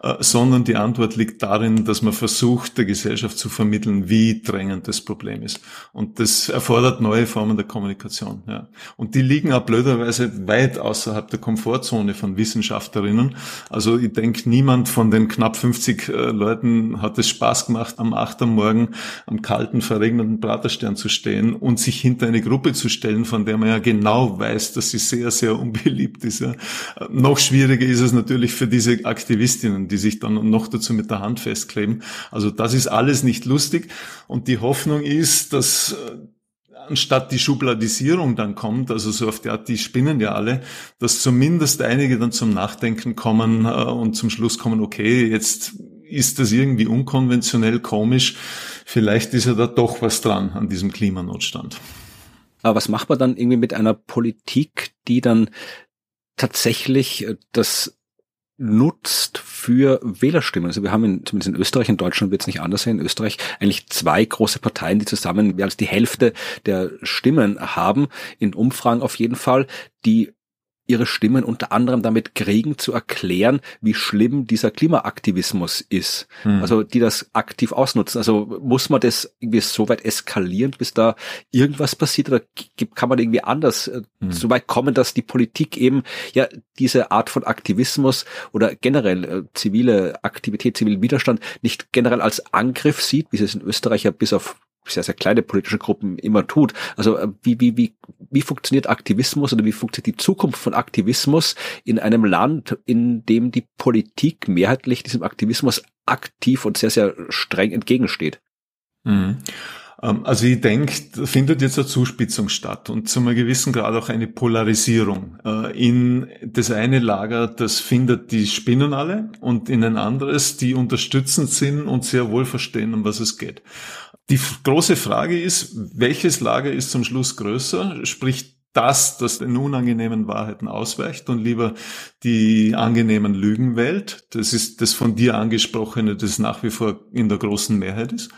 äh, sondern die Antwort liegt darin, dass man versucht, der Gesellschaft zu vermitteln, wie drängend das Problem ist. Und das erfordert neue Formen der Kommunikation. Ja. Und die liegen auch blöderweise weit außerhalb der Komfortzone von Wissenschaft Wissenschaftlerinnen. Also ich denke, niemand von den knapp 50 äh, Leuten hat es Spaß gemacht, am 8. Am Morgen am kalten, verregneten Praterstern zu stehen und sich hinter eine Gruppe zu stellen, von der man ja genau weiß, dass sie sehr, sehr unbeliebt ist. Ja. Noch schwieriger ist es natürlich für diese Aktivistinnen, die sich dann noch dazu mit der Hand festkleben. Also das ist alles nicht lustig und die Hoffnung ist, dass äh, anstatt die Schubladisierung dann kommt, also so auf die Art, die spinnen ja alle, dass zumindest einige dann zum Nachdenken kommen äh, und zum Schluss kommen, okay, jetzt ist das irgendwie unkonventionell, komisch. Vielleicht ist ja da doch was dran an diesem Klimanotstand. Aber was macht man dann irgendwie mit einer Politik, die dann tatsächlich äh, das nutzt für Wählerstimmen. Also wir haben in, zumindest in Österreich, in Deutschland wird es nicht anders sein, in Österreich eigentlich zwei große Parteien, die zusammen mehr als die Hälfte der Stimmen haben, in Umfragen auf jeden Fall, die ihre Stimmen unter anderem damit kriegen, zu erklären, wie schlimm dieser Klimaaktivismus ist. Hm. Also die das aktiv ausnutzen. Also muss man das irgendwie so weit eskalieren, bis da irgendwas passiert oder kann man irgendwie anders äh, hm. so weit kommen, dass die Politik eben ja diese Art von Aktivismus oder generell äh, zivile Aktivität, zivilen Widerstand nicht generell als Angriff sieht, wie es in Österreich ja bis auf sehr, sehr kleine politische Gruppen immer tut. Also äh, wie, wie, wie, wie funktioniert Aktivismus oder wie funktioniert die Zukunft von Aktivismus in einem Land, in dem die Politik mehrheitlich diesem Aktivismus aktiv und sehr, sehr streng entgegensteht? Mhm. Ähm, also ich denke, findet jetzt eine Zuspitzung statt und zu einem gewissen Grad auch eine Polarisierung. Äh, in das eine Lager, das findet die Spinnen alle und in ein anderes, die unterstützend sind und sehr wohl verstehen, um was es geht. Die große Frage ist, welches Lager ist zum Schluss größer? Sprich, das, das den unangenehmen Wahrheiten ausweicht und lieber die angenehmen Lügen wählt. Das ist das von dir angesprochene, das nach wie vor in der großen Mehrheit ist.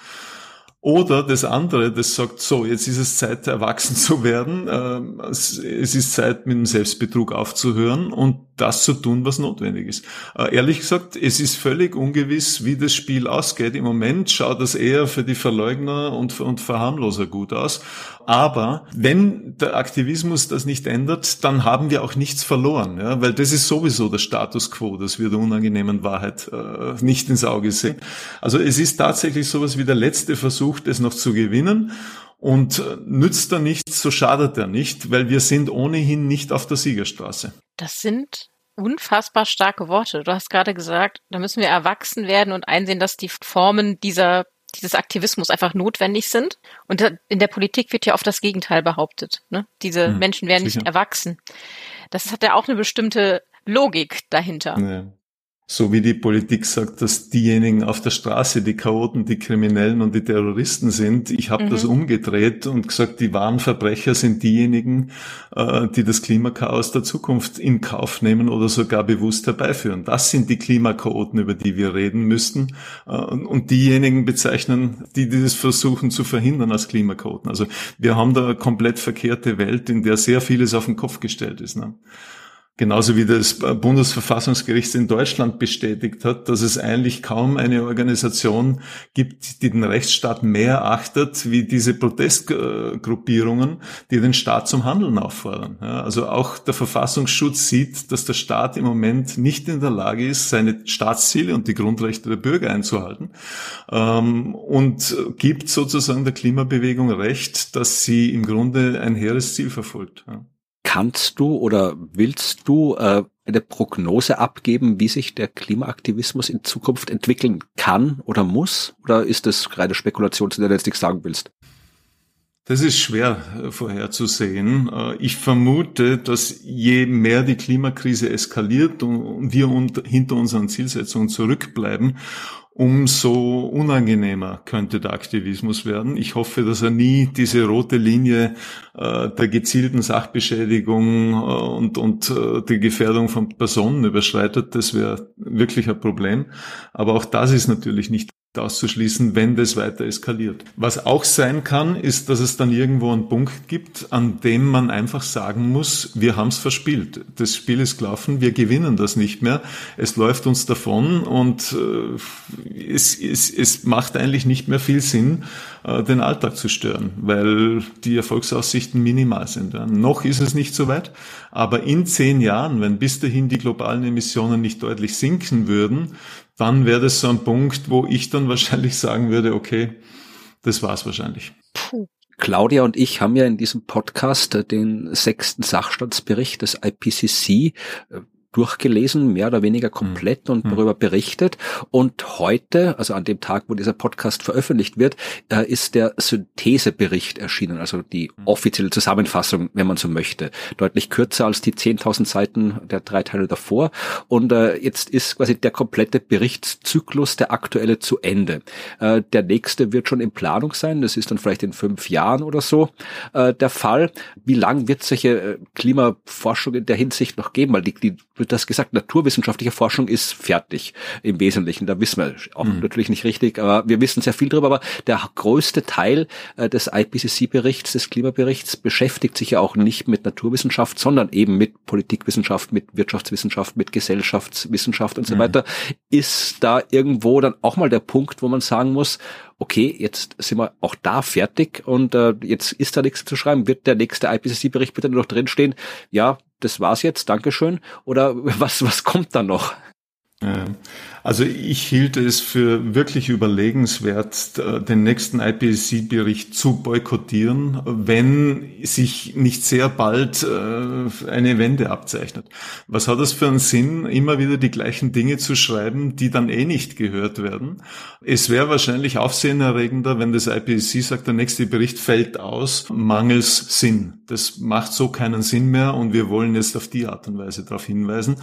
Oder das andere, das sagt, so, jetzt ist es Zeit, erwachsen zu werden. Ähm, es ist Zeit, mit dem Selbstbetrug aufzuhören und das zu tun, was notwendig ist. Äh, ehrlich gesagt, es ist völlig ungewiss, wie das Spiel ausgeht. Im Moment schaut das eher für die Verleugner und, und Verharmloser gut aus. Aber wenn der Aktivismus das nicht ändert, dann haben wir auch nichts verloren, ja? weil das ist sowieso der Status quo, dass wir der unangenehmen Wahrheit äh, nicht ins Auge sehen. Also es ist tatsächlich sowas wie der letzte Versuch, das noch zu gewinnen. Und äh, nützt er nichts, so schadet er nicht, weil wir sind ohnehin nicht auf der Siegerstraße. Das sind unfassbar starke Worte. Du hast gerade gesagt, da müssen wir erwachsen werden und einsehen, dass die Formen dieser dieses Aktivismus einfach notwendig sind. Und in der Politik wird ja oft das Gegenteil behauptet. Ne? Diese hm, Menschen werden sicher. nicht erwachsen. Das hat ja auch eine bestimmte Logik dahinter. Ja so wie die Politik sagt, dass diejenigen auf der Straße die Chaoten, die Kriminellen und die Terroristen sind. Ich habe mhm. das umgedreht und gesagt, die wahren Verbrecher sind diejenigen, äh, die das Klimakaos der Zukunft in Kauf nehmen oder sogar bewusst herbeiführen. Das sind die Klimachaoten, über die wir reden müssten. Äh, und diejenigen bezeichnen, die dieses versuchen zu verhindern als Klimachaoten. Also wir haben da eine komplett verkehrte Welt, in der sehr vieles auf den Kopf gestellt ist. Ne? Genauso wie das Bundesverfassungsgericht in Deutschland bestätigt hat, dass es eigentlich kaum eine Organisation gibt, die den Rechtsstaat mehr achtet, wie diese Protestgruppierungen, die den Staat zum Handeln auffordern. also auch der Verfassungsschutz sieht, dass der Staat im Moment nicht in der Lage ist, seine Staatsziele und die Grundrechte der Bürger einzuhalten ähm, und gibt sozusagen der Klimabewegung recht, dass sie im Grunde ein hehres Ziel verfolgt. Kannst du oder willst du äh, eine Prognose abgeben, wie sich der Klimaaktivismus in Zukunft entwickeln kann oder muss? Oder ist das gerade Spekulation, zu der du jetzt nichts sagen willst? Das ist schwer äh, vorherzusehen. Äh, ich vermute, dass je mehr die Klimakrise eskaliert und wir hinter unseren Zielsetzungen zurückbleiben, umso unangenehmer könnte der Aktivismus werden. Ich hoffe, dass er nie diese rote Linie äh, der gezielten Sachbeschädigung äh, und, und äh, die Gefährdung von Personen überschreitet. Das wäre wirklich ein Problem. Aber auch das ist natürlich nicht auszuschließen, wenn das weiter eskaliert. Was auch sein kann, ist, dass es dann irgendwo einen Punkt gibt, an dem man einfach sagen muss, wir haben es verspielt. Das Spiel ist gelaufen, wir gewinnen das nicht mehr. Es läuft uns davon und äh, es, es, es macht eigentlich nicht mehr viel Sinn, äh, den Alltag zu stören, weil die Erfolgsaussichten minimal sind. Ja. Noch ist es nicht so weit, aber in zehn Jahren, wenn bis dahin die globalen Emissionen nicht deutlich sinken würden, dann wäre das so ein Punkt, wo ich dann wahrscheinlich sagen würde, okay, das war's wahrscheinlich. Puh. Claudia und ich haben ja in diesem Podcast den sechsten Sachstandsbericht des IPCC durchgelesen, mehr oder weniger komplett mhm. und darüber berichtet. Und heute, also an dem Tag, wo dieser Podcast veröffentlicht wird, äh, ist der Synthesebericht erschienen, also die hm. offizielle Zusammenfassung, wenn man so möchte. Deutlich kürzer als die 10.000 Seiten der drei Teile davor. Und äh, jetzt ist quasi der komplette Berichtszyklus, der aktuelle, zu Ende. Äh, der nächste wird schon in Planung sein. Das ist dann vielleicht in fünf Jahren oder so äh, der Fall. Wie lang wird solche äh, Klimaforschung in der Hinsicht noch geben? Weil die, die wird das gesagt, naturwissenschaftliche Forschung ist fertig im Wesentlichen. Da wissen wir auch mhm. natürlich nicht richtig, aber wir wissen sehr viel darüber. Aber der größte Teil äh, des IPCC-Berichts, des Klimaberichts, beschäftigt sich ja auch nicht mit Naturwissenschaft, sondern eben mit Politikwissenschaft, mit Wirtschaftswissenschaft, mit Gesellschaftswissenschaft und so mhm. weiter. Ist da irgendwo dann auch mal der Punkt, wo man sagen muss, okay, jetzt sind wir auch da fertig und äh, jetzt ist da nichts zu schreiben. Wird der nächste IPCC-Bericht bitte nur noch drinstehen? Ja, das war's jetzt, Dankeschön. Oder was, was kommt da noch? Also ich hielt es für wirklich überlegenswert, den nächsten IPCC-Bericht zu boykottieren, wenn sich nicht sehr bald äh, eine Wende abzeichnet. Was hat das für einen Sinn, immer wieder die gleichen Dinge zu schreiben, die dann eh nicht gehört werden? Es wäre wahrscheinlich aufsehenerregender, wenn das IPCC sagt, der nächste Bericht fällt aus, mangels Sinn. Das macht so keinen Sinn mehr und wir wollen jetzt auf die Art und Weise darauf hinweisen.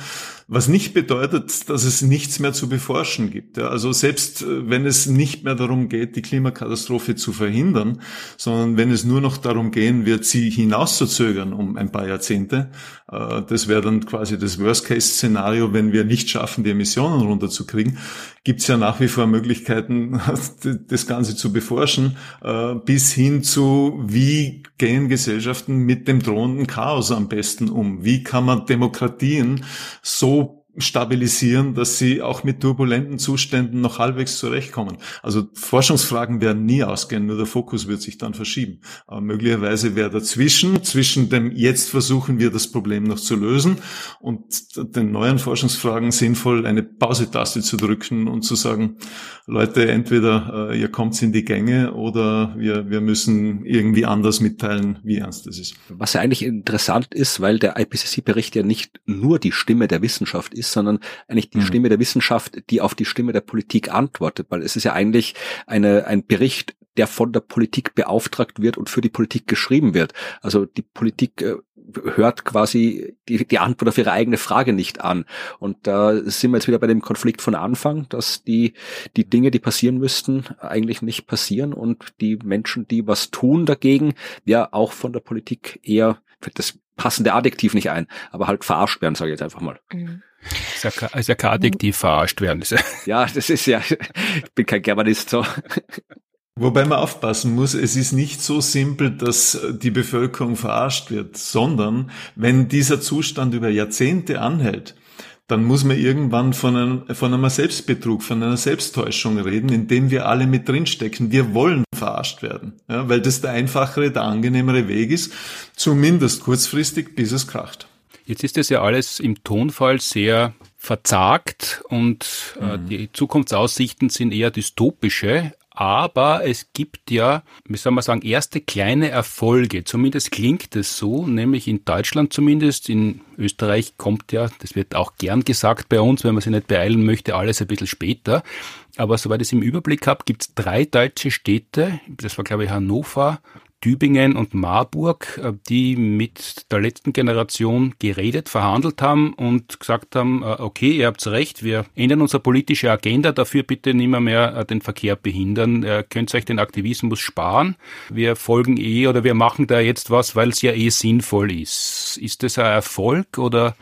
Was nicht bedeutet, dass es nichts mehr zu beforschen gibt. Ja, also selbst äh, wenn es nicht mehr darum geht, die Klimakatastrophe zu verhindern, sondern wenn es nur noch darum gehen wird, sie hinauszuzögern um ein paar Jahrzehnte, äh, das wäre dann quasi das Worst-Case-Szenario, wenn wir nicht schaffen, die Emissionen runterzukriegen, gibt es ja nach wie vor Möglichkeiten, das Ganze zu beforschen, äh, bis hin zu, wie gehen Gesellschaften mit dem drohenden Chaos am besten um? Wie kann man Demokratien so stabilisieren, dass sie auch mit turbulenten Zuständen noch halbwegs zurechtkommen. Also Forschungsfragen werden nie ausgehen, nur der Fokus wird sich dann verschieben. Aber möglicherweise wäre dazwischen, zwischen dem jetzt versuchen wir das Problem noch zu lösen und den neuen Forschungsfragen sinnvoll eine Pause-Taste zu drücken und zu sagen, Leute, entweder äh, ihr kommt in die Gänge oder wir, wir müssen irgendwie anders mitteilen, wie ernst es ist. Was ja eigentlich interessant ist, weil der IPCC-Bericht ja nicht nur die Stimme der Wissenschaft ist, ist, sondern eigentlich die mhm. Stimme der Wissenschaft, die auf die Stimme der Politik antwortet, weil es ist ja eigentlich eine, ein Bericht, der von der Politik beauftragt wird und für die Politik geschrieben wird. Also die Politik äh, hört quasi die, die Antwort auf ihre eigene Frage nicht an. Und da sind wir jetzt wieder bei dem Konflikt von Anfang, dass die, die Dinge, die passieren müssten, eigentlich nicht passieren und die Menschen, die was tun dagegen, ja auch von der Politik eher, das passende Adjektiv nicht ein, aber halt verarscht werden, sage ich jetzt einfach mal. Mhm. Ist ja, ist ja kein Adjektiv verarscht werden. Ja, das ist ja, ich bin kein Germanist so. Wobei man aufpassen muss, es ist nicht so simpel, dass die Bevölkerung verarscht wird, sondern wenn dieser Zustand über Jahrzehnte anhält, dann muss man irgendwann von einem, von einem Selbstbetrug, von einer Selbsttäuschung reden, in dem wir alle mit drinstecken. Wir wollen verarscht werden, ja, weil das der einfachere, der angenehmere Weg ist, zumindest kurzfristig, bis es kracht. Jetzt ist das ja alles im Tonfall sehr verzagt und äh, mhm. die Zukunftsaussichten sind eher dystopische. Aber es gibt ja, wie soll man sagen, erste kleine Erfolge. Zumindest klingt es so, nämlich in Deutschland zumindest. In Österreich kommt ja, das wird auch gern gesagt bei uns, wenn man sich nicht beeilen möchte, alles ein bisschen später. Aber soweit ich es im Überblick habe, gibt es drei deutsche Städte. Das war, glaube ich, Hannover, Tübingen und Marburg, äh, die mit der letzten Generation geredet, verhandelt haben und gesagt haben, äh, okay, ihr habt recht, wir ändern unsere politische Agenda, dafür bitte nicht mehr, mehr äh, den Verkehr behindern, ihr könnt euch den Aktivismus sparen, wir folgen eh oder wir machen da jetzt was, weil es ja eh sinnvoll ist. Ist das ein Erfolg oder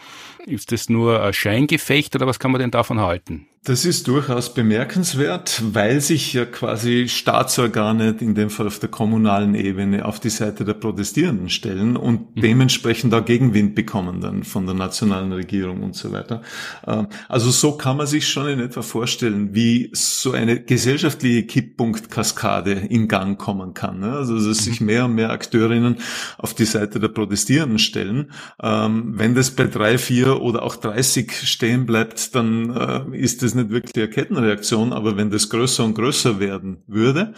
ist das nur ein Scheingefecht oder was kann man denn davon halten? Das ist durchaus bemerkenswert, weil sich ja quasi Staatsorgane, in dem Fall auf der kommunalen Ebene, auf die Seite der Protestierenden stellen und mhm. dementsprechend da Gegenwind bekommen dann von der nationalen Regierung und so weiter. Ähm, also so kann man sich schon in etwa vorstellen, wie so eine gesellschaftliche Kipppunktkaskade in Gang kommen kann. Ne? Also dass sich mhm. mehr und mehr Akteurinnen auf die Seite der Protestierenden stellen. Ähm, wenn das bei drei, vier oder auch 30 stehen bleibt, dann äh, ist das nicht wirklich eine Kettenreaktion, aber wenn das größer und größer werden würde,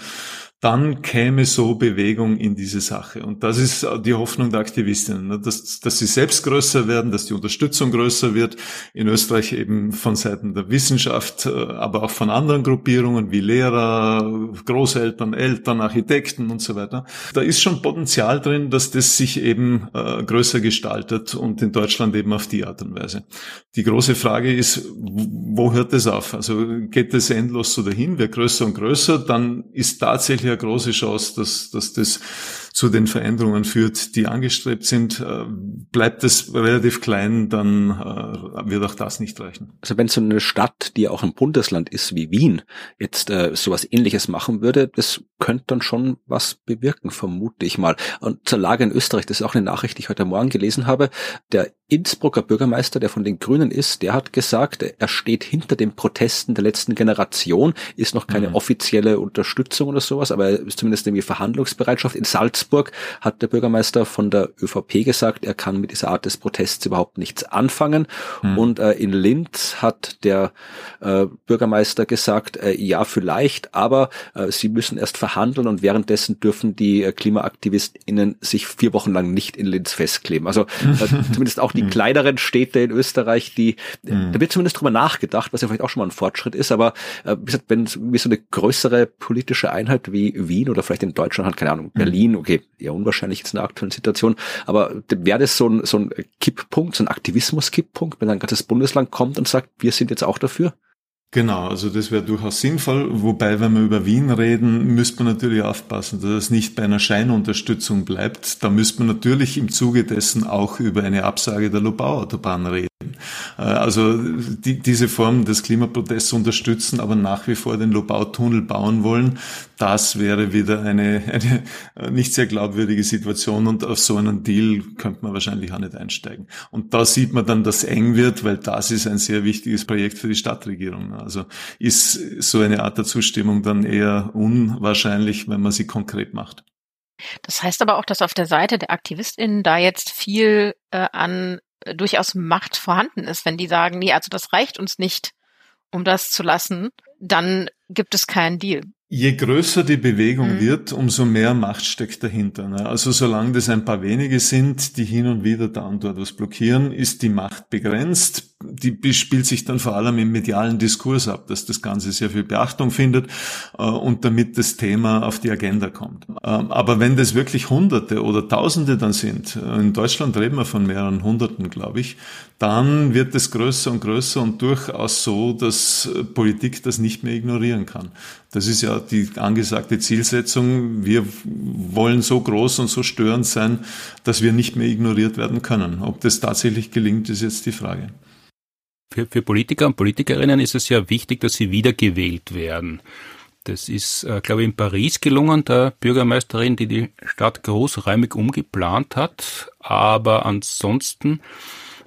dann käme so Bewegung in diese Sache. Und das ist die Hoffnung der Aktivistinnen, ne? dass, dass sie selbst größer werden, dass die Unterstützung größer wird. In Österreich eben von Seiten der Wissenschaft, äh, aber auch von anderen Gruppierungen wie Lehrer, Großeltern, Eltern, Architekten und so weiter. Da ist schon Potenzial drin, dass das sich eben äh, größer gestaltet und in Deutschland eben auf die Art und Weise. Die große Frage ist, wo hört es auf? Also geht es endlos so dahin, wird größer und größer, dann ist tatsächlich eine große Chance, dass, dass das zu den Veränderungen führt, die angestrebt sind. Äh, bleibt es relativ klein, dann äh, wird auch das nicht reichen. Also wenn so eine Stadt, die auch ein Bundesland ist wie Wien, jetzt äh, sowas ähnliches machen würde, das könnte dann schon was bewirken, vermute ich mal. Und zur Lage in Österreich, das ist auch eine Nachricht, die ich heute Morgen gelesen habe. Der Innsbrucker Bürgermeister, der von den Grünen ist, der hat gesagt, er steht hinter den Protesten der letzten Generation, ist noch keine mhm. offizielle Unterstützung oder sowas, aber er ist zumindest irgendwie Verhandlungsbereitschaft. In Salzburg hat der Bürgermeister von der ÖVP gesagt, er kann mit dieser Art des Protests überhaupt nichts anfangen. Mhm. Und äh, in Linz hat der äh, Bürgermeister gesagt, äh, ja, vielleicht, aber äh, sie müssen erst verhandeln und währenddessen dürfen die äh, KlimaaktivistInnen sich vier Wochen lang nicht in Linz festkleben. Also äh, zumindest auch die mhm. kleineren Städte in Österreich, die, mhm. da wird zumindest drüber nachgedacht, was ja vielleicht auch schon mal ein Fortschritt ist, aber äh, wenn wie so eine größere politische Einheit wie Wien oder vielleicht in Deutschland hat, keine Ahnung, mhm. Berlin, okay, eher unwahrscheinlich jetzt in der aktuellen Situation, aber wäre das so ein, so ein Kipppunkt, so ein Aktivismus-Kipppunkt, wenn ein ganzes Bundesland kommt und sagt, wir sind jetzt auch dafür? Genau, also das wäre durchaus sinnvoll. Wobei, wenn wir über Wien reden, müsste man natürlich aufpassen, dass es nicht bei einer Scheinunterstützung bleibt. Da müsste man natürlich im Zuge dessen auch über eine Absage der Lobau-Autobahn reden. Äh, also die, diese Form des Klimaprotests unterstützen, aber nach wie vor den Lobautunnel bauen wollen, das wäre wieder eine, eine äh, nicht sehr glaubwürdige Situation und auf so einen Deal könnte man wahrscheinlich auch nicht einsteigen. Und da sieht man dann, dass eng wird, weil das ist ein sehr wichtiges Projekt für die Stadtregierung. Also ist so eine Art der Zustimmung dann eher unwahrscheinlich, wenn man sie konkret macht. Das heißt aber auch, dass auf der Seite der AktivistInnen da jetzt viel äh, an durchaus Macht vorhanden ist, wenn die sagen, nee, also das reicht uns nicht, um das zu lassen, dann gibt es keinen Deal. Je größer die Bewegung mhm. wird, umso mehr Macht steckt dahinter. Ne? Also solange das ein paar wenige sind, die hin und wieder da und dort was blockieren, ist die Macht begrenzt. Die spielt sich dann vor allem im medialen Diskurs ab, dass das Ganze sehr viel Beachtung findet äh, und damit das Thema auf die Agenda kommt. Ähm, aber wenn das wirklich Hunderte oder Tausende dann sind, äh, in Deutschland reden wir von mehreren Hunderten, glaube ich, dann wird es größer und größer und durchaus so, dass äh, Politik das nicht mehr ignorieren kann. Das ist ja die angesagte Zielsetzung. Wir wollen so groß und so störend sein, dass wir nicht mehr ignoriert werden können. Ob das tatsächlich gelingt, ist jetzt die Frage. Für, für Politiker und Politikerinnen ist es ja wichtig, dass sie wiedergewählt werden. Das ist, äh, glaube ich, in Paris gelungen, der Bürgermeisterin, die die Stadt großräumig umgeplant hat. Aber ansonsten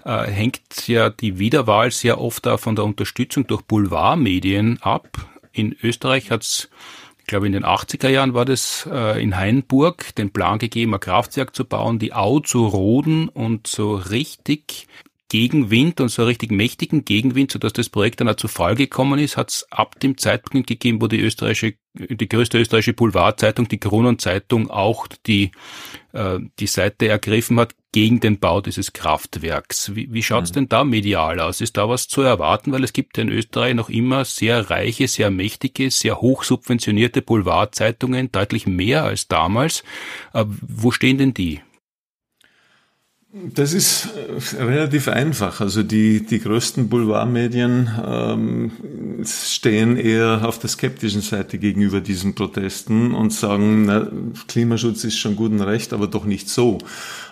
äh, hängt ja die Wiederwahl sehr oft auch von der Unterstützung durch Boulevardmedien ab. In Österreich hat es, ich glaube in den 80er Jahren war das äh, in Hainburg, den Plan gegeben, ein Kraftwerk zu bauen, die Au zu roden und so richtig Gegenwind und so richtig mächtigen Gegenwind, sodass das Projekt dann auch zu Fall gekommen ist, hat es ab dem Zeitpunkt gegeben, wo die österreichische, die größte österreichische Boulevardzeitung, die Kronenzeitung, auch die, äh, die Seite ergriffen hat gegen den Bau dieses Kraftwerks. Wie, wie schaut's mhm. denn da medial aus? Ist da was zu erwarten? Weil es gibt in Österreich noch immer sehr reiche, sehr mächtige, sehr hoch subventionierte Boulevardzeitungen, deutlich mehr als damals. Äh, wo stehen denn die? Das ist äh, relativ einfach. Also die, die größten Boulevardmedien ähm, stehen eher auf der skeptischen Seite gegenüber diesen Protesten und sagen, na, Klimaschutz ist schon gut und recht, aber doch nicht so.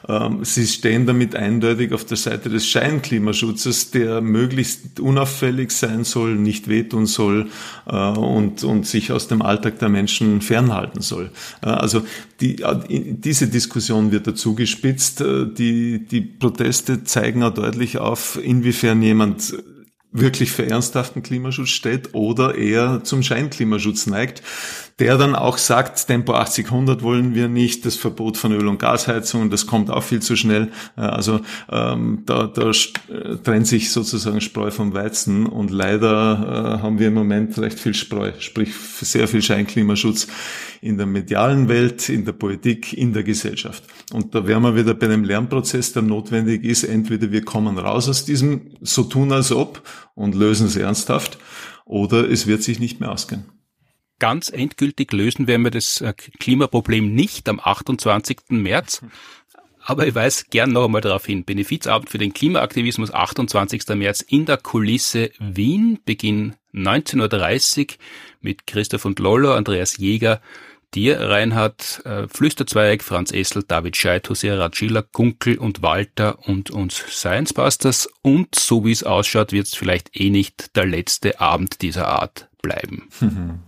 Ähm, sie stehen damit eindeutig auf der Seite des Scheinklimaschutzes, der möglichst unauffällig sein soll, nicht wehtun soll äh, und, und sich aus dem Alltag der Menschen fernhalten soll. Äh, also die, diese Diskussion wird dazu gespitzt. Äh, die, die Proteste zeigen auch deutlich auf, inwiefern jemand wirklich für ernsthaften Klimaschutz steht oder eher zum Scheinklimaschutz neigt. Der dann auch sagt, Tempo 80, 100 wollen wir nicht, das Verbot von Öl- und Gasheizungen, das kommt auch viel zu schnell. Also ähm, da, da trennt sich sozusagen Spreu vom Weizen und leider äh, haben wir im Moment recht viel Spreu, sprich sehr viel Scheinklimaschutz in der medialen Welt, in der Politik, in der Gesellschaft. Und da wären wir wieder bei einem Lernprozess, der notwendig ist. Entweder wir kommen raus aus diesem so tun als ob und lösen es ernsthaft oder es wird sich nicht mehr ausgehen. Ganz endgültig lösen werden wir das äh, Klimaproblem nicht am 28. März. Aber ich weise gern noch einmal darauf hin. Benefizabend für den Klimaaktivismus, 28. März in der Kulisse Wien, Beginn 19.30 Uhr mit Christoph und Lollo, Andreas Jäger, dir, Reinhard, äh, Flüsterzweig, Franz Essel, David Scheid, Hosea Ratschiller, Gunkel und Walter und uns Science Busters. Und so wie es ausschaut, wird es vielleicht eh nicht der letzte Abend dieser Art bleiben.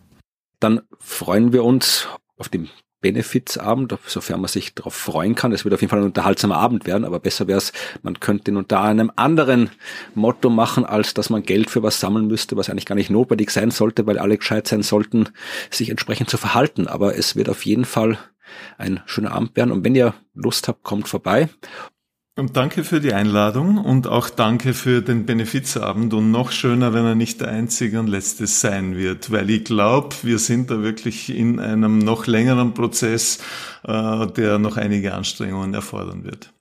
Dann freuen wir uns auf den Benefizabend, sofern man sich darauf freuen kann. Es wird auf jeden Fall ein unterhaltsamer Abend werden, aber besser wäre es, man könnte ihn unter einem anderen Motto machen, als dass man Geld für was sammeln müsste, was eigentlich gar nicht notwendig sein sollte, weil alle gescheit sein sollten, sich entsprechend zu verhalten. Aber es wird auf jeden Fall ein schöner Abend werden. Und wenn ihr Lust habt, kommt vorbei. Und danke für die Einladung und auch danke für den Benefizabend und noch schöner, wenn er nicht der einzige und letzte sein wird, weil ich glaube, wir sind da wirklich in einem noch längeren Prozess, äh, der noch einige Anstrengungen erfordern wird.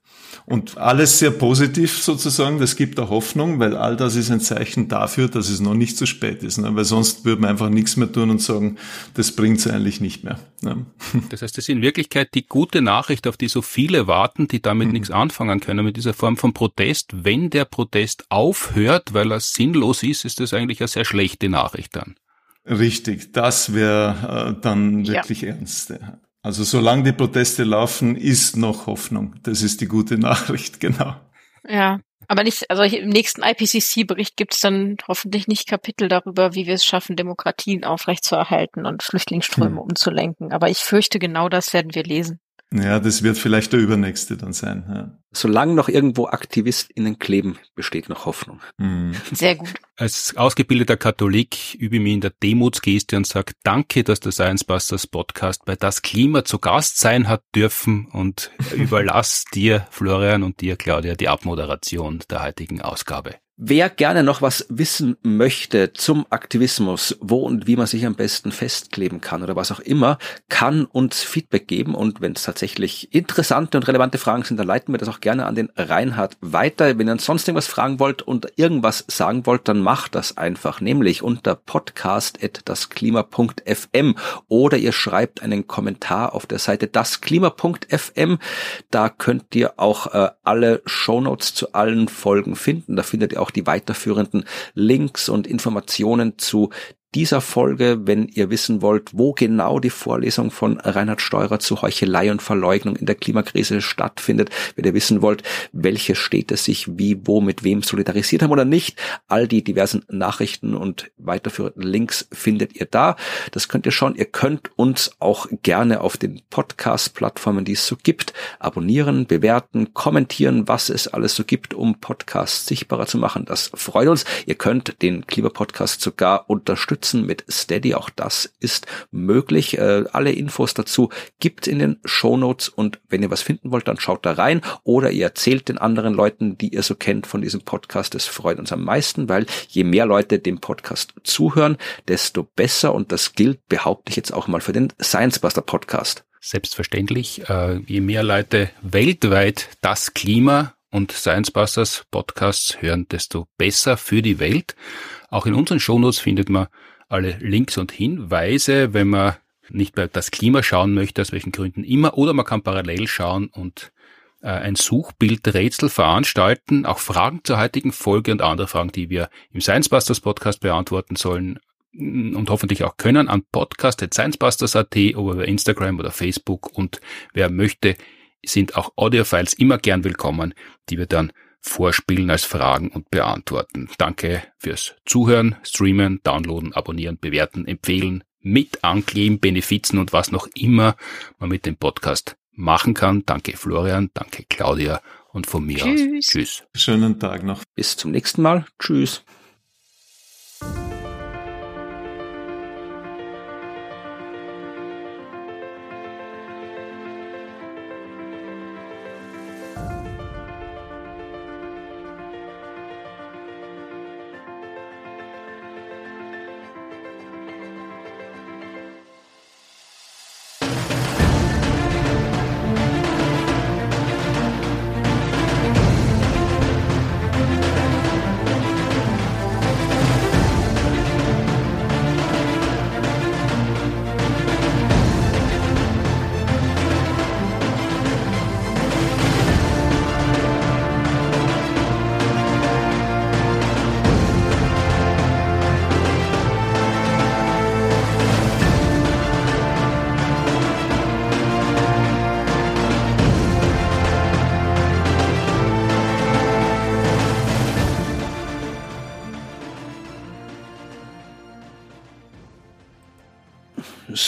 Und alles sehr positiv sozusagen, das gibt auch Hoffnung, weil all das ist ein Zeichen dafür, dass es noch nicht zu spät ist. Ne? Weil sonst würde man einfach nichts mehr tun und sagen, das bringt es eigentlich nicht mehr. Ne? Das heißt, das ist in Wirklichkeit die gute Nachricht, auf die so viele warten, die damit mhm. nichts anfangen können, mit dieser Form von Protest. Wenn der Protest aufhört, weil er sinnlos ist, ist das eigentlich eine sehr schlechte Nachricht dann. Richtig, das wäre äh, dann wirklich ja. ernst. Also solange die Proteste laufen, ist noch Hoffnung. Das ist die gute Nachricht, genau. Ja, aber nicht, also im nächsten IPCC-Bericht gibt es dann hoffentlich nicht Kapitel darüber, wie wir es schaffen, Demokratien aufrechtzuerhalten und Flüchtlingsströme hm. umzulenken. Aber ich fürchte, genau das werden wir lesen. Ja, das wird vielleicht der übernächste dann sein. Ja. Solange noch irgendwo AktivistInnen kleben, besteht noch Hoffnung. Mhm. Sehr gut. Als ausgebildeter Katholik übe ich mich in der Demutsgeste und sage Danke, dass der Science Busters Podcast bei Das Klima zu Gast sein hat dürfen und überlass dir, Florian, und dir, Claudia, die Abmoderation der heutigen Ausgabe. Wer gerne noch was wissen möchte zum Aktivismus, wo und wie man sich am besten festkleben kann oder was auch immer, kann uns Feedback geben. Und wenn es tatsächlich interessante und relevante Fragen sind, dann leiten wir das auch gerne an den Reinhard weiter. Wenn ihr sonst irgendwas fragen wollt und irgendwas sagen wollt, dann macht das einfach, nämlich unter podcast.dasklima.fm oder ihr schreibt einen Kommentar auf der Seite dasklima.fm. Da könnt ihr auch äh, alle Shownotes zu allen Folgen finden. Da findet ihr auch auch die weiterführenden Links und Informationen zu dieser Folge, wenn ihr wissen wollt, wo genau die Vorlesung von Reinhard Steurer zu Heuchelei und Verleugnung in der Klimakrise stattfindet, wenn ihr wissen wollt, welche Städte sich wie, wo, mit wem solidarisiert haben oder nicht. All die diversen Nachrichten und weiterführenden Links findet ihr da. Das könnt ihr schauen. Ihr könnt uns auch gerne auf den Podcast-Plattformen, die es so gibt, abonnieren, bewerten, kommentieren, was es alles so gibt, um Podcasts sichtbarer zu machen. Das freut uns. Ihr könnt den Klimapodcast sogar unterstützen unterstützen mit Steady. Auch das ist möglich. Äh, alle Infos dazu gibt in den Show Notes und wenn ihr was finden wollt, dann schaut da rein oder ihr erzählt den anderen Leuten, die ihr so kennt von diesem Podcast. Das freut uns am meisten, weil je mehr Leute dem Podcast zuhören, desto besser und das gilt, behaupte ich jetzt auch mal für den Science Buster Podcast. Selbstverständlich, äh, je mehr Leute weltweit das Klima und Science Busters Podcasts hören, desto besser für die Welt. Auch in unseren Shownotes findet man alle Links und Hinweise, wenn man nicht bei das Klima schauen möchte, aus welchen Gründen immer, oder man kann parallel schauen und äh, ein Suchbildrätsel veranstalten, auch Fragen zur heutigen Folge und andere Fragen, die wir im Science Busters Podcast beantworten sollen und hoffentlich auch können, an podcast.sciencebusters.at oder über Instagram oder Facebook. Und wer möchte, sind auch Audiofiles immer gern willkommen, die wir dann vorspielen als Fragen und beantworten. Danke fürs Zuhören, Streamen, Downloaden, Abonnieren, Bewerten, Empfehlen, mit ankleben, Benefizen und was noch immer man mit dem Podcast machen kann. Danke Florian, danke Claudia und von mir tschüss. aus tschüss. Schönen Tag noch. Bis zum nächsten Mal. Tschüss.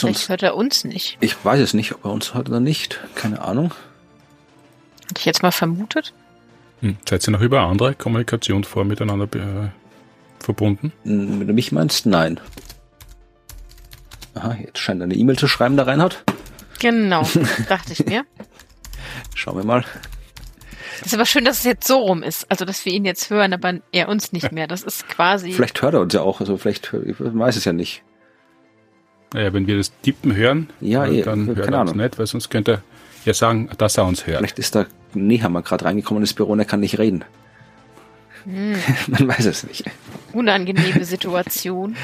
Vielleicht hört er uns nicht. Ich weiß es nicht, ob er uns hört oder nicht. Keine Ahnung. Hätte ich jetzt mal vermutet. Hm. Seid ihr noch über andere Kommunikationsformen miteinander äh, verbunden? Wenn du mich meinst, nein. Aha, jetzt scheint er eine E-Mail zu schreiben, der Reinhard. Genau, dachte ich mir. Schauen wir mal. ist aber schön, dass es jetzt so rum ist. Also, dass wir ihn jetzt hören, aber er uns nicht mehr. Das ist quasi. Vielleicht hört er uns ja auch. Also vielleicht, ich weiß es ja nicht. Naja, wenn wir das Tippen hören, ja, dann eh, hört keine er uns nicht, weil sonst könnte er ja sagen, dass er uns hört. Vielleicht ist der Nehammer gerade reingekommen ins Büro und er kann nicht reden. Hm, Man weiß es nicht. unangenehme Situation.